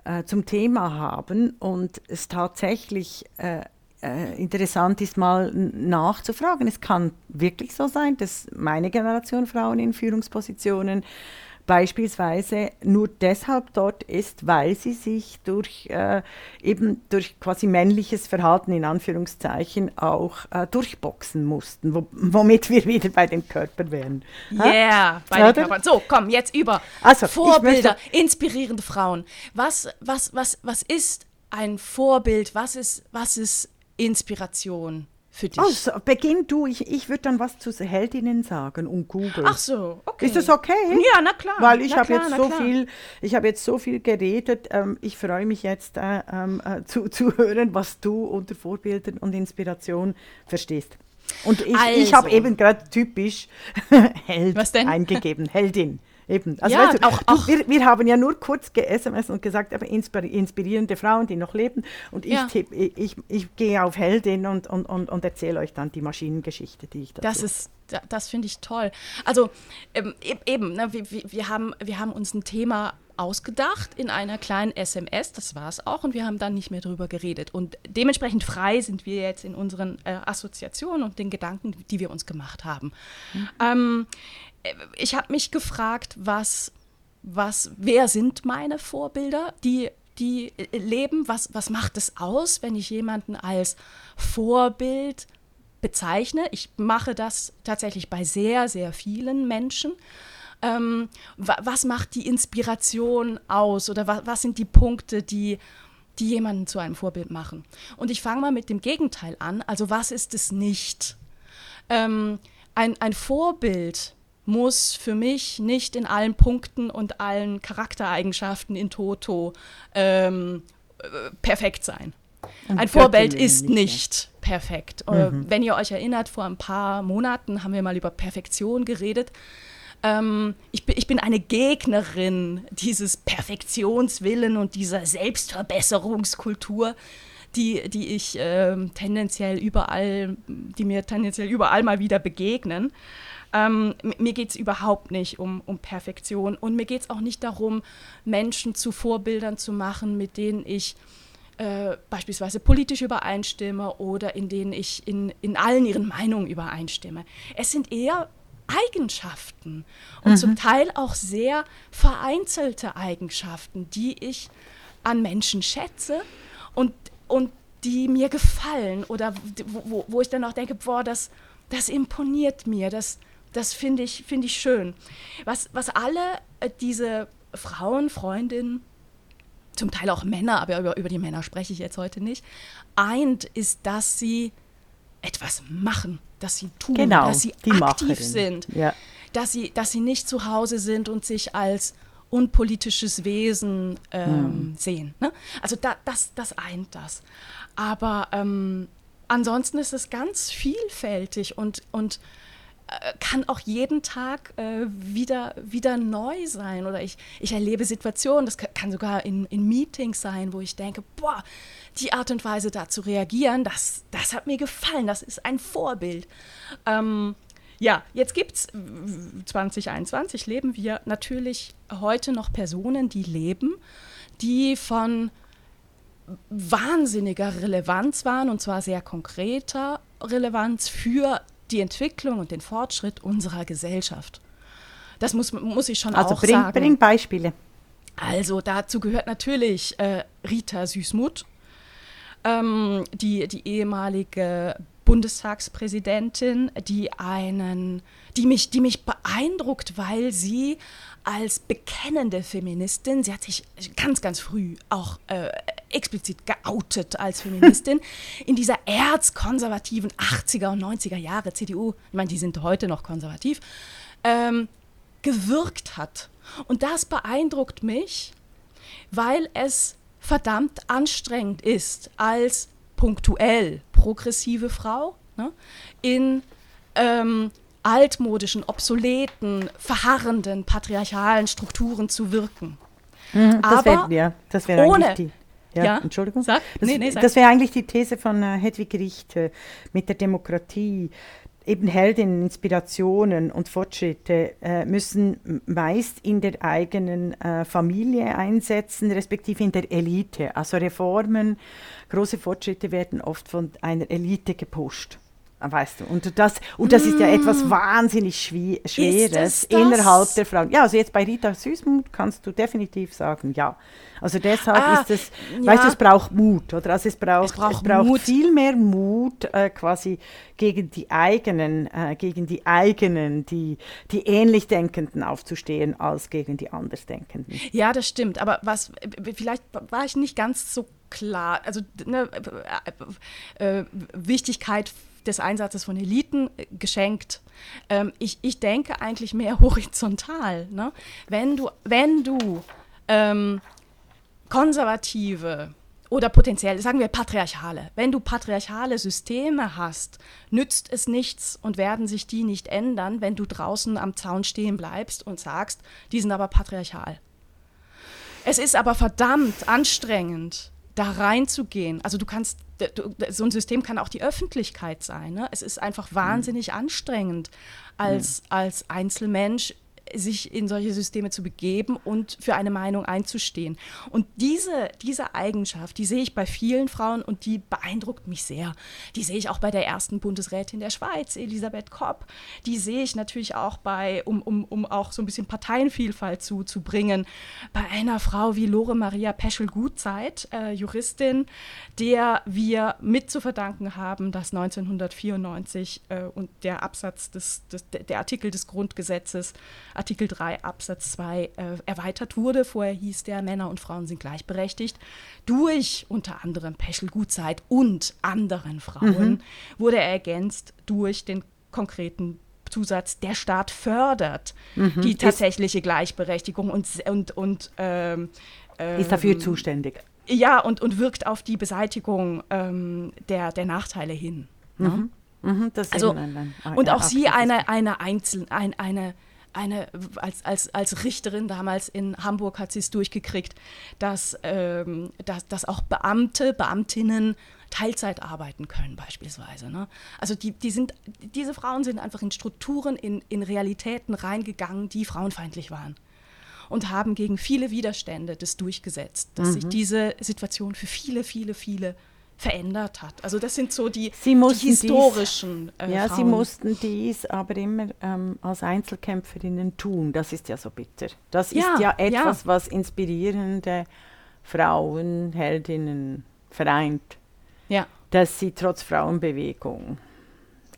äh, zum Thema haben und es tatsächlich äh, äh, interessant ist, mal nachzufragen. Es kann wirklich so sein, dass meine Generation Frauen in Führungspositionen beispielsweise nur deshalb dort ist, weil sie sich durch äh, eben durch quasi männliches Verhalten in Anführungszeichen auch äh, durchboxen mussten, wo, womit wir wieder bei den Körpern wären. Ha? Yeah, bei den Oder? Körpern. So, komm, jetzt über Also, Vorbilder, inspirierende Frauen. Was, was, was, was ist ein Vorbild? Was ist, was ist Inspiration für dich? Also, beginn du, ich, ich würde dann was zu Heldinnen sagen und Google. Ach so, okay. Ist das okay? Ja, na klar. Weil ich habe jetzt so klar. viel, ich habe jetzt so viel geredet. Ähm, ich freue mich jetzt äh, ähm, äh, zu, zu hören, was du unter Vorbildern und Inspiration verstehst. Und ich, ich habe Also. eben gerade typisch Held eingegeben, Heldin. Eben. Also Ja, weißt du, auch- du, auch- Wir, wir haben ja nur kurz ge-SMS und gesagt, aber inspir inspirierende Frauen, die noch leben. Und ich, Ja. tipp, ich, ich, ich gehe auf Heldin und, und, und, und erzähle euch dann die Maschinengeschichte, die ich dazu Das ist, da- das finde ich toll. Also ähm, e- eben, ne, wir, wir, haben, wir haben uns ein Thema ausgedacht in einer kleinen SMS, das war es auch, und wir haben dann nicht mehr drüber geredet. Und dementsprechend frei sind wir jetzt in unseren äh, Assoziationen und den Gedanken, die wir uns gemacht haben. Ähm, äh, ich habe mich gefragt, was, was, wer sind meine Vorbilder, die die äh, leben, was, was macht es aus, wenn ich jemanden als Vorbild bezeichne. Ich mache das tatsächlich bei sehr, sehr vielen Menschen. Ähm, wa was macht die Inspiration aus oder wa was sind die Punkte, die, die jemanden zu einem Vorbild machen? Und ich fange mal mit dem Gegenteil an. Also was ist es nicht? Ähm, ein, ein Vorbild muss für mich nicht in allen Punkten und allen Charaktereigenschaften in Toto ähm, äh, perfekt sein. Um Ein Vorbild ist nicht, perfekt. Äh, Wenn ihr euch erinnert, vor ein paar Monaten haben wir mal über Perfektion geredet. Ähm, ich, bin, ich bin eine Gegnerin dieses Perfektionswillen und dieser Selbstverbesserungskultur, die, die ich ähm, tendenziell überall, die mir tendenziell überall mal wieder begegnen. Ähm, mir geht es überhaupt nicht um, um Perfektion und mir geht es auch nicht darum, Menschen zu Vorbildern zu machen, mit denen ich äh, beispielsweise politisch übereinstimme oder in denen ich in, in allen ihren Meinungen übereinstimme. Es sind eher Eigenschaften und zum Teil auch sehr vereinzelte Eigenschaften, die ich an Menschen schätze und, und die mir gefallen oder wo, wo, wo ich dann auch denke, boah, das, das imponiert mir, das, das finde ich, find ich schön. Was, was alle äh, diese Frauen, Freundinnen, zum Teil auch Männer, aber über, über die Männer spreche ich jetzt heute nicht, eint, ist, dass sie etwas machen, dass sie tun, Genau, dass sie aktiv Macherin. sind, Ja. dass, sie, dass sie nicht zu Hause sind und sich als unpolitisches Wesen ähm, sehen. Ne? Also da, das, das eint das. Aber ähm, ansonsten ist es ganz vielfältig und, und kann auch jeden Tag äh, wieder, wieder neu sein. Oder ich, ich erlebe Situationen, das ka- kann sogar in, in Meetings sein, wo ich denke, boah, die Art und Weise da zu reagieren, das, das hat mir gefallen, das ist ein Vorbild. Ähm, ja, jetzt gibt es 2021 leben wir natürlich heute noch Personen, die leben, die von wahnsinniger Relevanz waren, und zwar sehr konkreter Relevanz für die Entwicklung und den Fortschritt unserer Gesellschaft. Das muss, muss ich schon Also auch bring, sagen. bring Beispiele. Also dazu gehört natürlich äh, Rita Süßmuth. ähm, die, die ehemalige Bundestagspräsidentin, die einen, die mich, die mich beeindruckt, weil sie als bekennende Feministin, sie hat sich ganz, ganz früh auch äh, explizit geoutet als Feministin, in dieser erzkonservativen 80er und 90er Jahre CDU, ich meine, die sind heute noch konservativ, ähm, gewirkt hat. Und das beeindruckt mich, weil es verdammt anstrengend ist, als punktuell progressive Frau ne, in ähm, altmodischen, obsoleten, verharrenden, patriarchalen Strukturen zu wirken. Mhm, das wäre ja, das wär ohne, die, ja, ja, Entschuldigung. Sag, das, nee, nee, das wäre eigentlich die These von äh, Hedwig Richter mit der Demokratie. Eben Heldinnen, Inspirationen und Fortschritte äh, müssen meist in der eigenen äh, Familie einsetzen, respektive in der Elite. Also Reformen, große Fortschritte werden oft von einer Elite gepusht. Weißt du, und das, und das ist ja etwas mm. wahnsinnig Schweres innerhalb der Frauen. Ja, also jetzt bei Rita Süßmuth kannst du definitiv sagen, ja. Also deshalb ah, ist es, ja. weißt du, es braucht Mut, oder? Also es braucht, es braucht, es braucht Mut. viel mehr Mut äh, quasi gegen die eigenen, äh, gegen die eigenen, die, die ähnlich Denkenden aufzustehen, als gegen die Andersdenkenden. Ja, das stimmt. Aber was, vielleicht war ich nicht ganz so klar. Also ne, äh, äh, Wichtigkeit des Einsatzes von Eliten äh, geschenkt. Ähm, ich, ich denke eigentlich mehr horizontal. Ne? Wenn du, wenn du ähm, konservative oder potenziell, sagen wir patriarchale, wenn du patriarchale Systeme hast, nützt es nichts und werden sich die nicht ändern, wenn du draußen am Zaun stehen bleibst und sagst, die sind aber patriarchal. Es ist aber verdammt anstrengend, da reinzugehen. Also du kannst so ein System kann auch die Öffentlichkeit sein. Ne? Es ist einfach wahnsinnig mhm. anstrengend, als, mhm. als Einzelmensch sich in solche Systeme zu begeben und für eine Meinung einzustehen. Und diese, diese Eigenschaft, die sehe ich bei vielen Frauen und die beeindruckt mich sehr. Die sehe ich auch bei der ersten Bundesrätin der Schweiz, Elisabeth Kopp. Die sehe ich natürlich auch bei, um, um, um auch so ein bisschen Parteienvielfalt zuzubringen, bei einer Frau wie Lore Maria Peschel-Gutzeit, äh, Juristin, der wir mit zu verdanken haben, dass 1994 äh, und der Absatz des, des, der Artikel des Grundgesetzes Artikel 3 Absatz 2 äh, erweitert wurde. Vorher hieß der, Männer und Frauen sind gleichberechtigt. Durch unter anderem Peschel Gutzeit und anderen Frauen mhm. wurde er ergänzt durch den konkreten Zusatz, der Staat fördert mhm. die tatsächliche Gleichberechtigung und, und, und ähm, ist dafür ähm, zuständig. Ja, und, und wirkt auf die Beseitigung ähm, der, der Nachteile hin. Ne? Mhm. Mhm, also, ein, und auch sie eine, eine, Einzel, ein, eine eine, als, als, als Richterin damals in Hamburg hat sie es durchgekriegt, dass, ähm, dass, dass auch Beamte, Beamtinnen Teilzeit arbeiten können beispielsweise. Ne? Also die, die sind, diese Frauen sind einfach in Strukturen, in, in Realitäten reingegangen, die frauenfeindlich waren und haben gegen viele Widerstände das durchgesetzt, dass mhm. sich diese Situation für viele, viele, viele verändert hat. Also das sind so die, die historischen dies, äh, Ja, Frauen. sie mussten dies aber immer ähm, als Einzelkämpferinnen tun. Das ist ja so bitter. Das ja, ist ja etwas, ja. was inspirierende Frauen, Heldinnen vereint. Ja. Dass sie trotz Frauenbewegung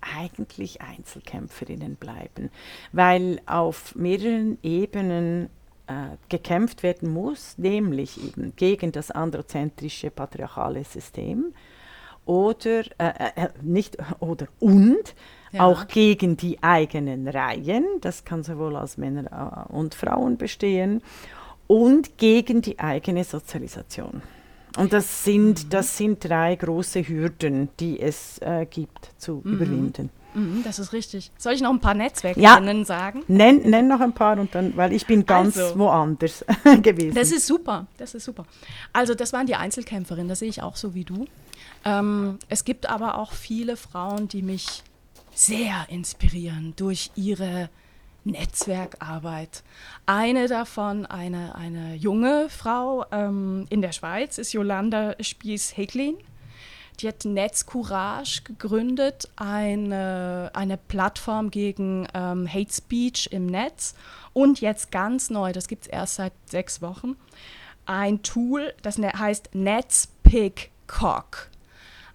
eigentlich Einzelkämpferinnen bleiben, weil auf mehreren Ebenen äh, gekämpft werden muss, nämlich eben gegen das androzentrische patriarchale System oder äh, äh, nicht oder und ja. auch gegen die eigenen Reihen, das kann sowohl aus Männern äh, und Frauen bestehen, und gegen die eigene Sozialisation. Und das sind, mhm. das sind drei große Hürden, die es äh, gibt zu mhm. überwinden. Mhm, das ist richtig. Soll ich noch ein paar Netzwerke ja. sagen? Nenn, nenn noch ein paar und dann, weil ich bin ganz also, woanders gewesen. Das ist super, das ist super. Also das waren die Einzelkämpferinnen, das sehe ich auch so wie du. Ähm, es gibt aber auch viele Frauen, die mich sehr inspirieren durch ihre Netzwerkarbeit. Eine davon, eine, eine junge Frau ähm, in der Schweiz, ist Jolanda Spieß-Heglin. Hat Netzcourage gegründet, eine, eine Plattform gegen ähm, Hate Speech im Netz. Und jetzt ganz neu, das gibt es erst seit sechs Wochen, ein Tool, das ne-, heißt Netzpickcock.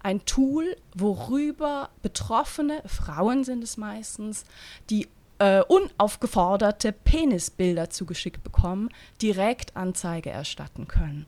ein Tool, worüber Betroffene, Frauen sind es meistens, die äh, unaufgeforderte Penisbilder zugeschickt bekommen, direkt Anzeige erstatten können.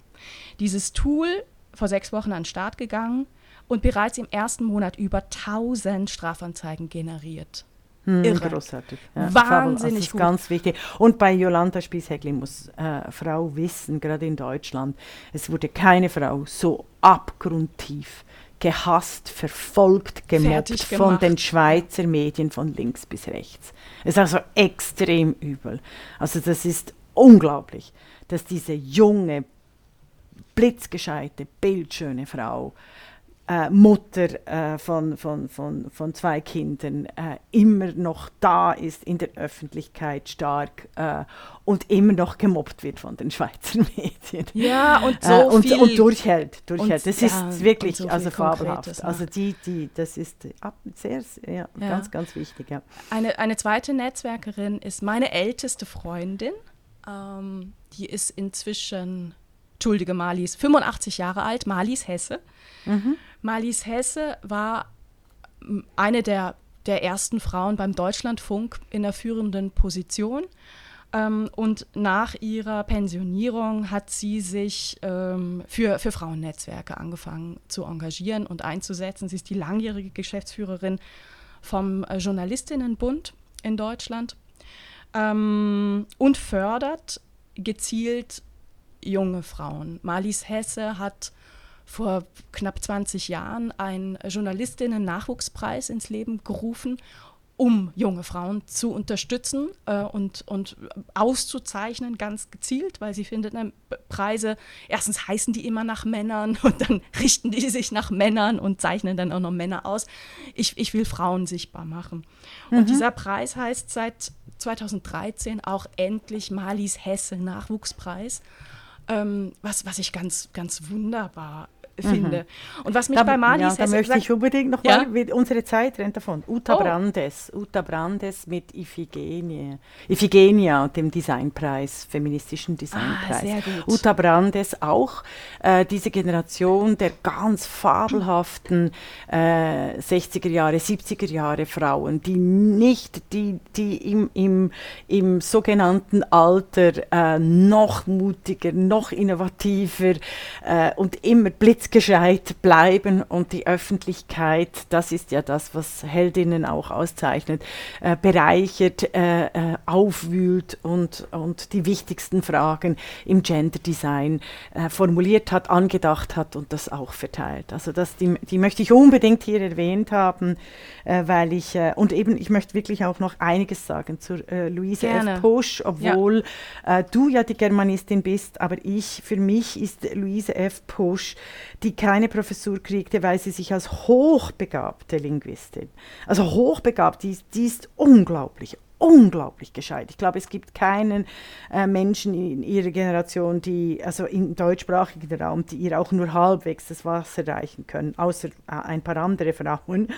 Dieses Tool vor sechs Wochen an den Start gegangen und bereits im ersten Monat über 1000 Strafanzeigen generiert. Hm, Irre. großartig. Ja, Wahnsinnig das ist gut. ganz wichtig. Und bei Jolanta Spieshäckli muss äh, Frau wissen, gerade in Deutschland, es wurde keine Frau so abgrundtief gehasst, verfolgt, gemobbt von den Schweizer Medien von links bis rechts. Es ist also extrem übel. Also das ist unglaublich, dass diese junge, blitzgescheite, bildschöne Frau, äh, Mutter äh, von, von, von, von zwei Kindern, äh, immer noch da ist in der Öffentlichkeit stark äh, und immer noch gemobbt wird von den Schweizer Medien. Ja, und so äh, und, viel. und durchhält, durchhält. Und- das ja, ist wirklich und so also fabelhaft. Also die, die, das ist sehr, sehr ja, Ja. ganz, ganz wichtig. Ja. Eine, eine zweite Netzwerkerin ist meine älteste Freundin. Ähm, die ist inzwischen, entschuldige Marlies, 85 Jahre alt, Marlies Hesse. Marlies Hesse war eine der, der ersten Frauen beim Deutschlandfunk in der führenden Position. Ähm, und nach ihrer Pensionierung hat sie sich ähm, für, für Frauennetzwerke angefangen zu engagieren und einzusetzen. Sie ist die langjährige Geschäftsführerin vom äh, Journalistinnenbund in Deutschland ähm, und fördert gezielt junge Frauen. Marlies Hesse hat vor knapp 20 Jahren einen Journalistinnen-Nachwuchspreis ins Leben gerufen, um junge Frauen zu unterstützen äh, und, und auszuzeichnen, ganz gezielt, weil sie findet, ne, Preise, erstens heißen die immer nach Männern und dann richten die sich nach Männern und zeichnen dann auch noch Männer aus. Ich, ich will Frauen sichtbar machen. Und dieser Preis heißt seit 2013 auch endlich Marlies Hesse Nachwuchspreis, ähm, was, was ich ganz, ganz wunderbar finde. Und was mich Da, bei Marlies ja, da Hesse möchte ich unbedingt noch Ja? mal, unsere Zeit rennt davon. Uta Oh. Brandes, Uta Brandes mit Iphigenie, Iphigenia, dem Designpreis, feministischen Designpreis. Ah, sehr gut. Uta Brandes auch äh, diese Generation der ganz fabelhaften äh, 60er Jahre, 70er Jahre Frauen, die nicht, die, die im, im, im sogenannten Alter äh, noch mutiger, noch innovativer äh, und immer blitzgescheit bleiben und die Öffentlichkeit, das ist ja das, was Heldinnen auch auszeichnet, äh, bereichert, äh, äh, aufwühlt und, und die wichtigsten Fragen im Gender Design äh, formuliert hat, angedacht hat und das auch verteilt. Also das, die, die möchte ich unbedingt hier erwähnt haben, äh, weil ich, äh, und eben, ich möchte wirklich auch noch einiges sagen zur äh, Luise Gerne. F. Pusch, obwohl äh, du ja die Germanistin bist, aber ich, für mich ist Luise F. Pusch, die keine Professur kriegte, weil sie sich als hochbegabte Linguistin, also hochbegabt, die, die ist unglaublich, unglaublich gescheit. Ich glaube, es gibt keinen äh, Menschen in ihrer Generation, die, also im deutschsprachigen Raum, die ihr auch nur halbwegs das Wasser reichen können, außer äh, ein paar andere Frauen,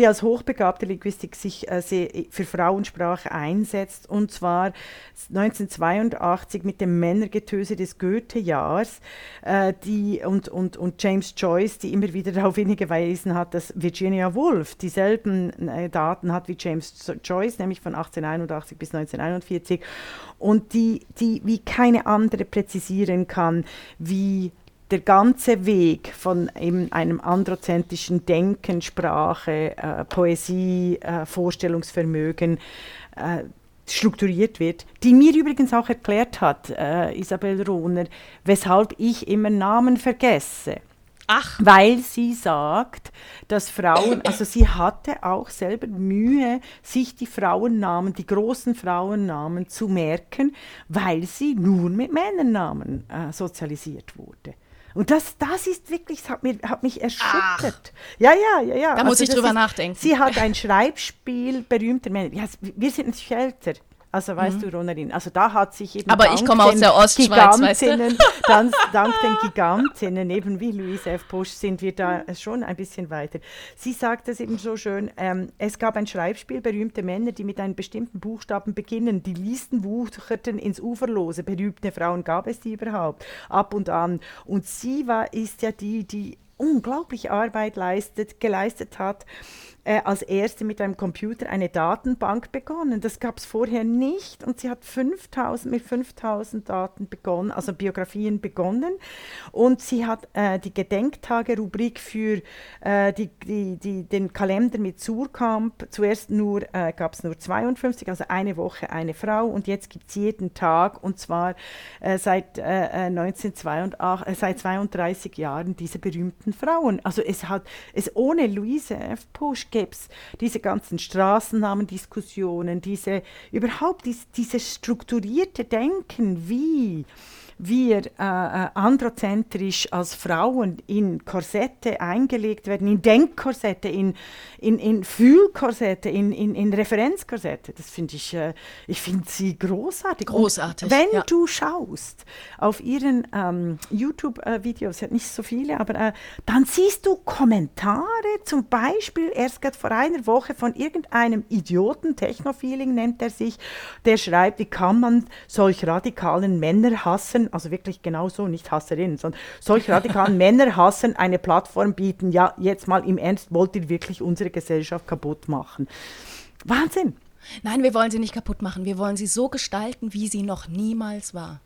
die als hochbegabte Linguistik sich äh, für Frauensprache einsetzt. Und zwar 1982 mit dem Männergetöse des Goethe-Jahrs äh, und, und, und James Joyce, die immer wieder darauf hingewiesen hat, dass Virginia Woolf dieselben äh, Daten hat wie James Joyce, nämlich von 1881 bis 1941 und die, die wie keine andere präzisieren kann, wie der ganze Weg von eben einem androzentrischen Denken, Sprache, äh, Poesie, äh, Vorstellungsvermögen äh, strukturiert wird, die mir übrigens auch erklärt hat, äh, Isabel Rohner, weshalb ich immer Namen vergesse. Ach, Weil sie sagt, dass Frauen, also sie hatte auch selber Mühe, sich die Frauennamen, die großen Frauennamen zu merken, weil sie nur mit Männernamen äh, sozialisiert wurde. Und das, das ist wirklich, das hat, mir, hat mich erschüttert. Ja, ja, ja, ja. Da muss ich drüber nachdenken. Sie hat ein Schreibspiel berühmter Männer. Ja, wir sind natürlich älter. Also weißt du, Ronerin, also da hat sich eben Mhm. Aber ich dank komme aus der Ostschweiz, weißt du? Dank den Gigantinnen, eben wie Louise F. Busch, sind wir da schon ein bisschen weiter. Sie sagt es eben so schön, ähm, es gab ein Schreibspiel, berühmte Männer, die mit einem bestimmten Buchstaben beginnen. Die Listen wucherten ins Uferlose. Berühmte Frauen gab es die überhaupt? Ab und an. Und sie war, ist ja die, die unglaubliche Arbeit leistet, geleistet hat äh, als erste mit einem Computer eine Datenbank begonnen. Das gab es vorher nicht und sie hat 5000, mit 5000 Daten begonnen, also Biografien begonnen und sie hat äh, die Gedenktage-Rubrik für äh, die, die, die, den Kalender mit Surkamp, zuerst nur äh, gab es nur 52, also eine Woche eine Frau und jetzt gibt es jeden Tag und zwar äh, seit, 1982, äh, seit 32 Jahren diese berühmten Frauen. Also es hat es ohne Luise F. Pusch es diese ganzen Straßennamendiskussionen, diese überhaupt dies, dieses strukturierte Denken, wie wir äh, äh, androzentrisch als Frauen in Korsette eingelegt werden, in Denkkorsette, in, in, in Fühlkorsette, in, in, in Referenzkorsette. Das finde ich, äh, ich finde sie großartig. Großartig. Und wenn ja. du schaust auf ihren ähm, YouTube-Videos, sie hat nicht so viele, aber äh, dann siehst du Kommentare, zum Beispiel erst gerade vor einer Woche von irgendeinem Idioten, Technofeeling nennt er sich, der schreibt, wie kann man solch radikalen Männer hassen, also wirklich genau so, nicht Hasserinnen, sondern solch radikalen Männer hassen, eine Plattform bieten, ja, jetzt mal im Ernst, wollt ihr wirklich unsere Gesellschaft kaputt machen? Wahnsinn! Nein, wir wollen sie nicht kaputt machen. Wir wollen sie so gestalten, wie sie noch niemals war.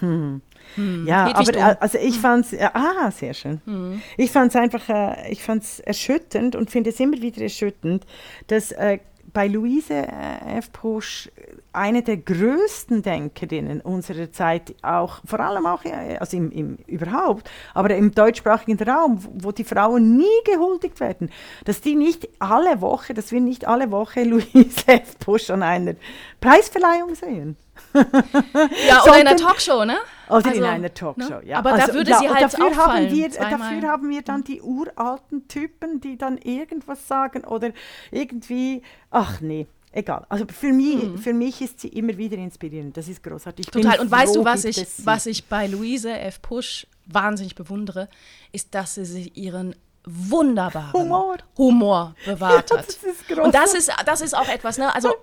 Hm. Hm. Ja, Hedwig aber also ich fand es, ah, sehr schön. Hm. Ich fand es einfach, äh, ich fand es erschütternd und finde es immer wieder erschütternd, dass äh, bei Luise äh, F. Pusch eine der größten Denkerinnen unserer Zeit, auch vor allem auch also im, im, überhaupt, aber im deutschsprachigen Raum, wo die Frauen nie gehuldigt werden, dass die nicht alle Woche, dass wir nicht alle Woche Luise F. Pusch an einer Preisverleihung sehen. ja, oder in einer Talkshow, ne? Oder also, in einer Talkshow, ne? ja. Aber also, da würde ja, sie halt dafür auffallen, haben wir, Dafür haben wir dann die uralten Typen, die dann irgendwas sagen oder irgendwie, ach nee, egal. Also für mich, mhm. für mich ist sie immer wieder inspirierend. Das ist großartig. Ich Total. Und froh, weißt du, was ich, was ich bei Luise F. Pusch wahnsinnig bewundere, ist, dass sie sich ihren wunderbaren Humor, Humor bewahrt ja, hat. Das und das ist, das ist auch etwas, ne? Also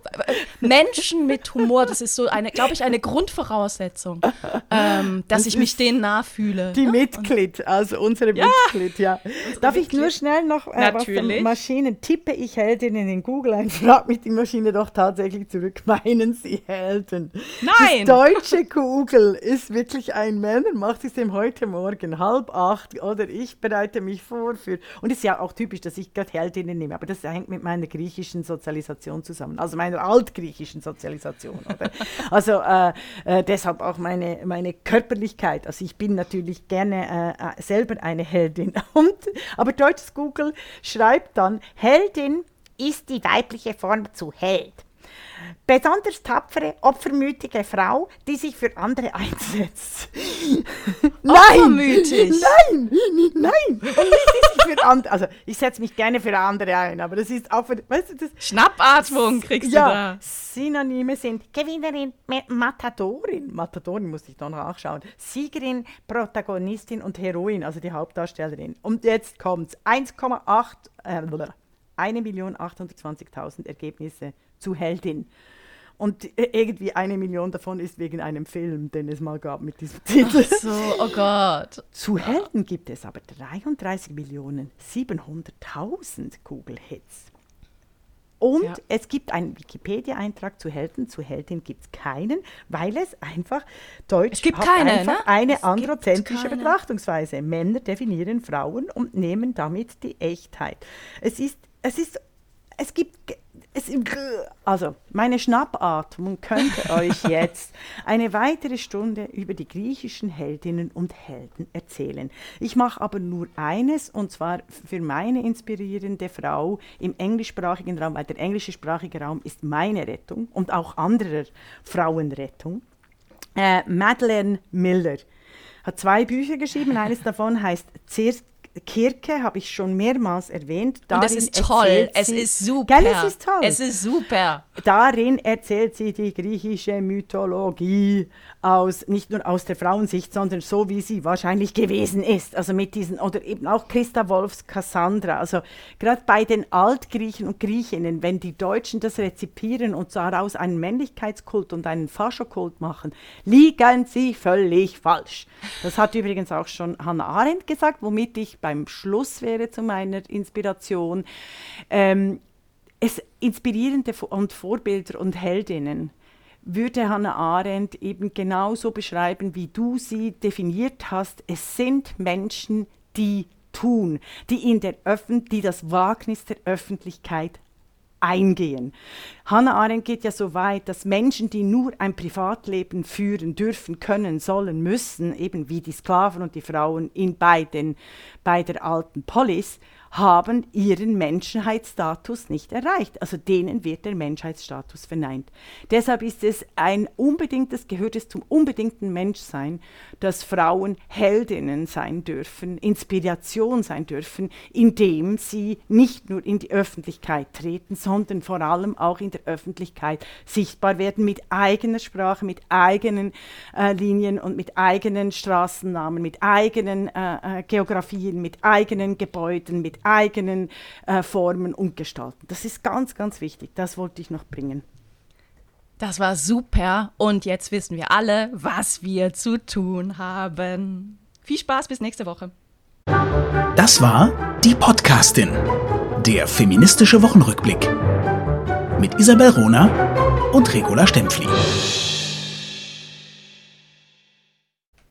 Menschen mit Humor, das ist so eine, glaube ich, eine Grundvoraussetzung, ähm, dass das ich mich denen nachfühle. Die ja? Mitglied, also unsere ja, Mitglied, ja. Darf Mitglied. ich nur schnell noch äh, was Maschinen? Tippe ich Heldinnen in Google ein, fragt mich die Maschine doch tatsächlich zurück, meinen Sie Helden? Nein! Die deutsche Google ist wirklich ein Männer, macht es dem heute Morgen halb acht oder ich bereite mich vor für für. Und es ist ja auch typisch, dass ich gerade Heldinnen nehme, aber das hängt mit meiner griechischen Sozialisation zusammen, also meiner altgriechischen Sozialisation. Oder? also äh, äh, deshalb auch meine, meine Körperlichkeit. Also ich bin natürlich gerne äh, äh selber eine Heldin. Und, aber deutsches Google schreibt dann, Heldin ist die weibliche Form zu Held. Besonders tapfere, opfermütige Frau, die sich für andere einsetzt. nein! Nein! Nein! Und nicht die sich für andere. Also, ich setze mich gerne für andere ein, aber das ist auch für. Weißt du, das, Schnappatmung kriegst ja, du da. Synonyme sind Gewinnerin, Matadorin. Matadorin muss ich noch nachschauen. Siegerin, Protagonistin und Heroin, also die Hauptdarstellerin. Und jetzt kommt's. 1,8. Äh, 1.820.000 Ergebnisse zu Heldin. Und irgendwie eine Million davon ist wegen einem Film, den es mal gab mit diesem Titel. Ach so, oh Gott. Zu Helden gibt es aber 33 Millionen 700.000 Google-Hits. Und ja. es gibt einen Wikipedia-Eintrag zu Helden. Zu Heldin gibt es keinen, weil es einfach Deutsch es gibt hat keine, einfach ne? eine es androzentrische Betrachtungsweise. Männer definieren Frauen und nehmen damit die Echtheit. Es ist, es ist, es gibt also, meine Schnappatmung könnte euch jetzt eine weitere Stunde über die griechischen Heldinnen und Helden erzählen. Ich mache aber nur eines, und zwar für meine inspirierende Frau im englischsprachigen Raum, weil der englische sprachige Raum ist meine Rettung und auch anderer Frauenrettung. Äh, Madeleine Miller hat zwei Bücher geschrieben. Eines davon heißt Zirk Kirche habe ich schon mehrmals erwähnt. Darin Und das ist toll, es ist super. Gell, es ist toll. Es ist super. Darin erzählt sie die griechische Mythologie aus, nicht nur aus der Frauensicht, sondern so, wie sie wahrscheinlich gewesen ist. Also mit diesen, oder eben auch Christa Wolfs Cassandra. Also gerade bei den Altgriechen und Griechinnen, wenn die Deutschen das rezipieren und daraus einen Männlichkeitskult und einen Faschokult machen, liegen sie völlig falsch. Das hat übrigens auch schon Hannah Arendt gesagt, womit ich bei beim Schluss wäre zu meiner Inspiration. Ähm, es inspirierende und Vorbilder und Heldinnen würde Hannah Arendt eben genauso beschreiben, wie du sie definiert hast. Es sind Menschen, die tun, die, in der Öffn die das Wagnis der Öffentlichkeit eingehen. Hannah Arendt geht ja so weit, dass Menschen, die nur ein Privatleben führen dürfen, können, sollen, müssen, eben wie die Sklaven und die Frauen in beiden, bei der alten Polis, haben ihren Menschheitsstatus nicht erreicht. Also denen wird der Menschheitsstatus verneint. Deshalb ist es ein unbedingtes, gehört es zum unbedingten Menschsein, dass Frauen Heldinnen sein dürfen, Inspiration sein dürfen, indem sie nicht nur in die Öffentlichkeit treten, sondern vor allem auch in der Öffentlichkeit sichtbar werden mit eigener Sprache, mit eigenen äh, Linien und mit eigenen Straßennamen, mit eigenen äh, äh, Geografien, mit eigenen Gebäuden, mit eigenen äh, Formen und Gestalten. Das ist ganz, ganz wichtig. Das wollte ich noch bringen. Das war super und jetzt wissen wir alle, was wir zu tun haben. Viel Spaß bis nächste Woche. Das war die Podcastin, der feministische Wochenrückblick mit Isabel Rona und Regula Stempfli.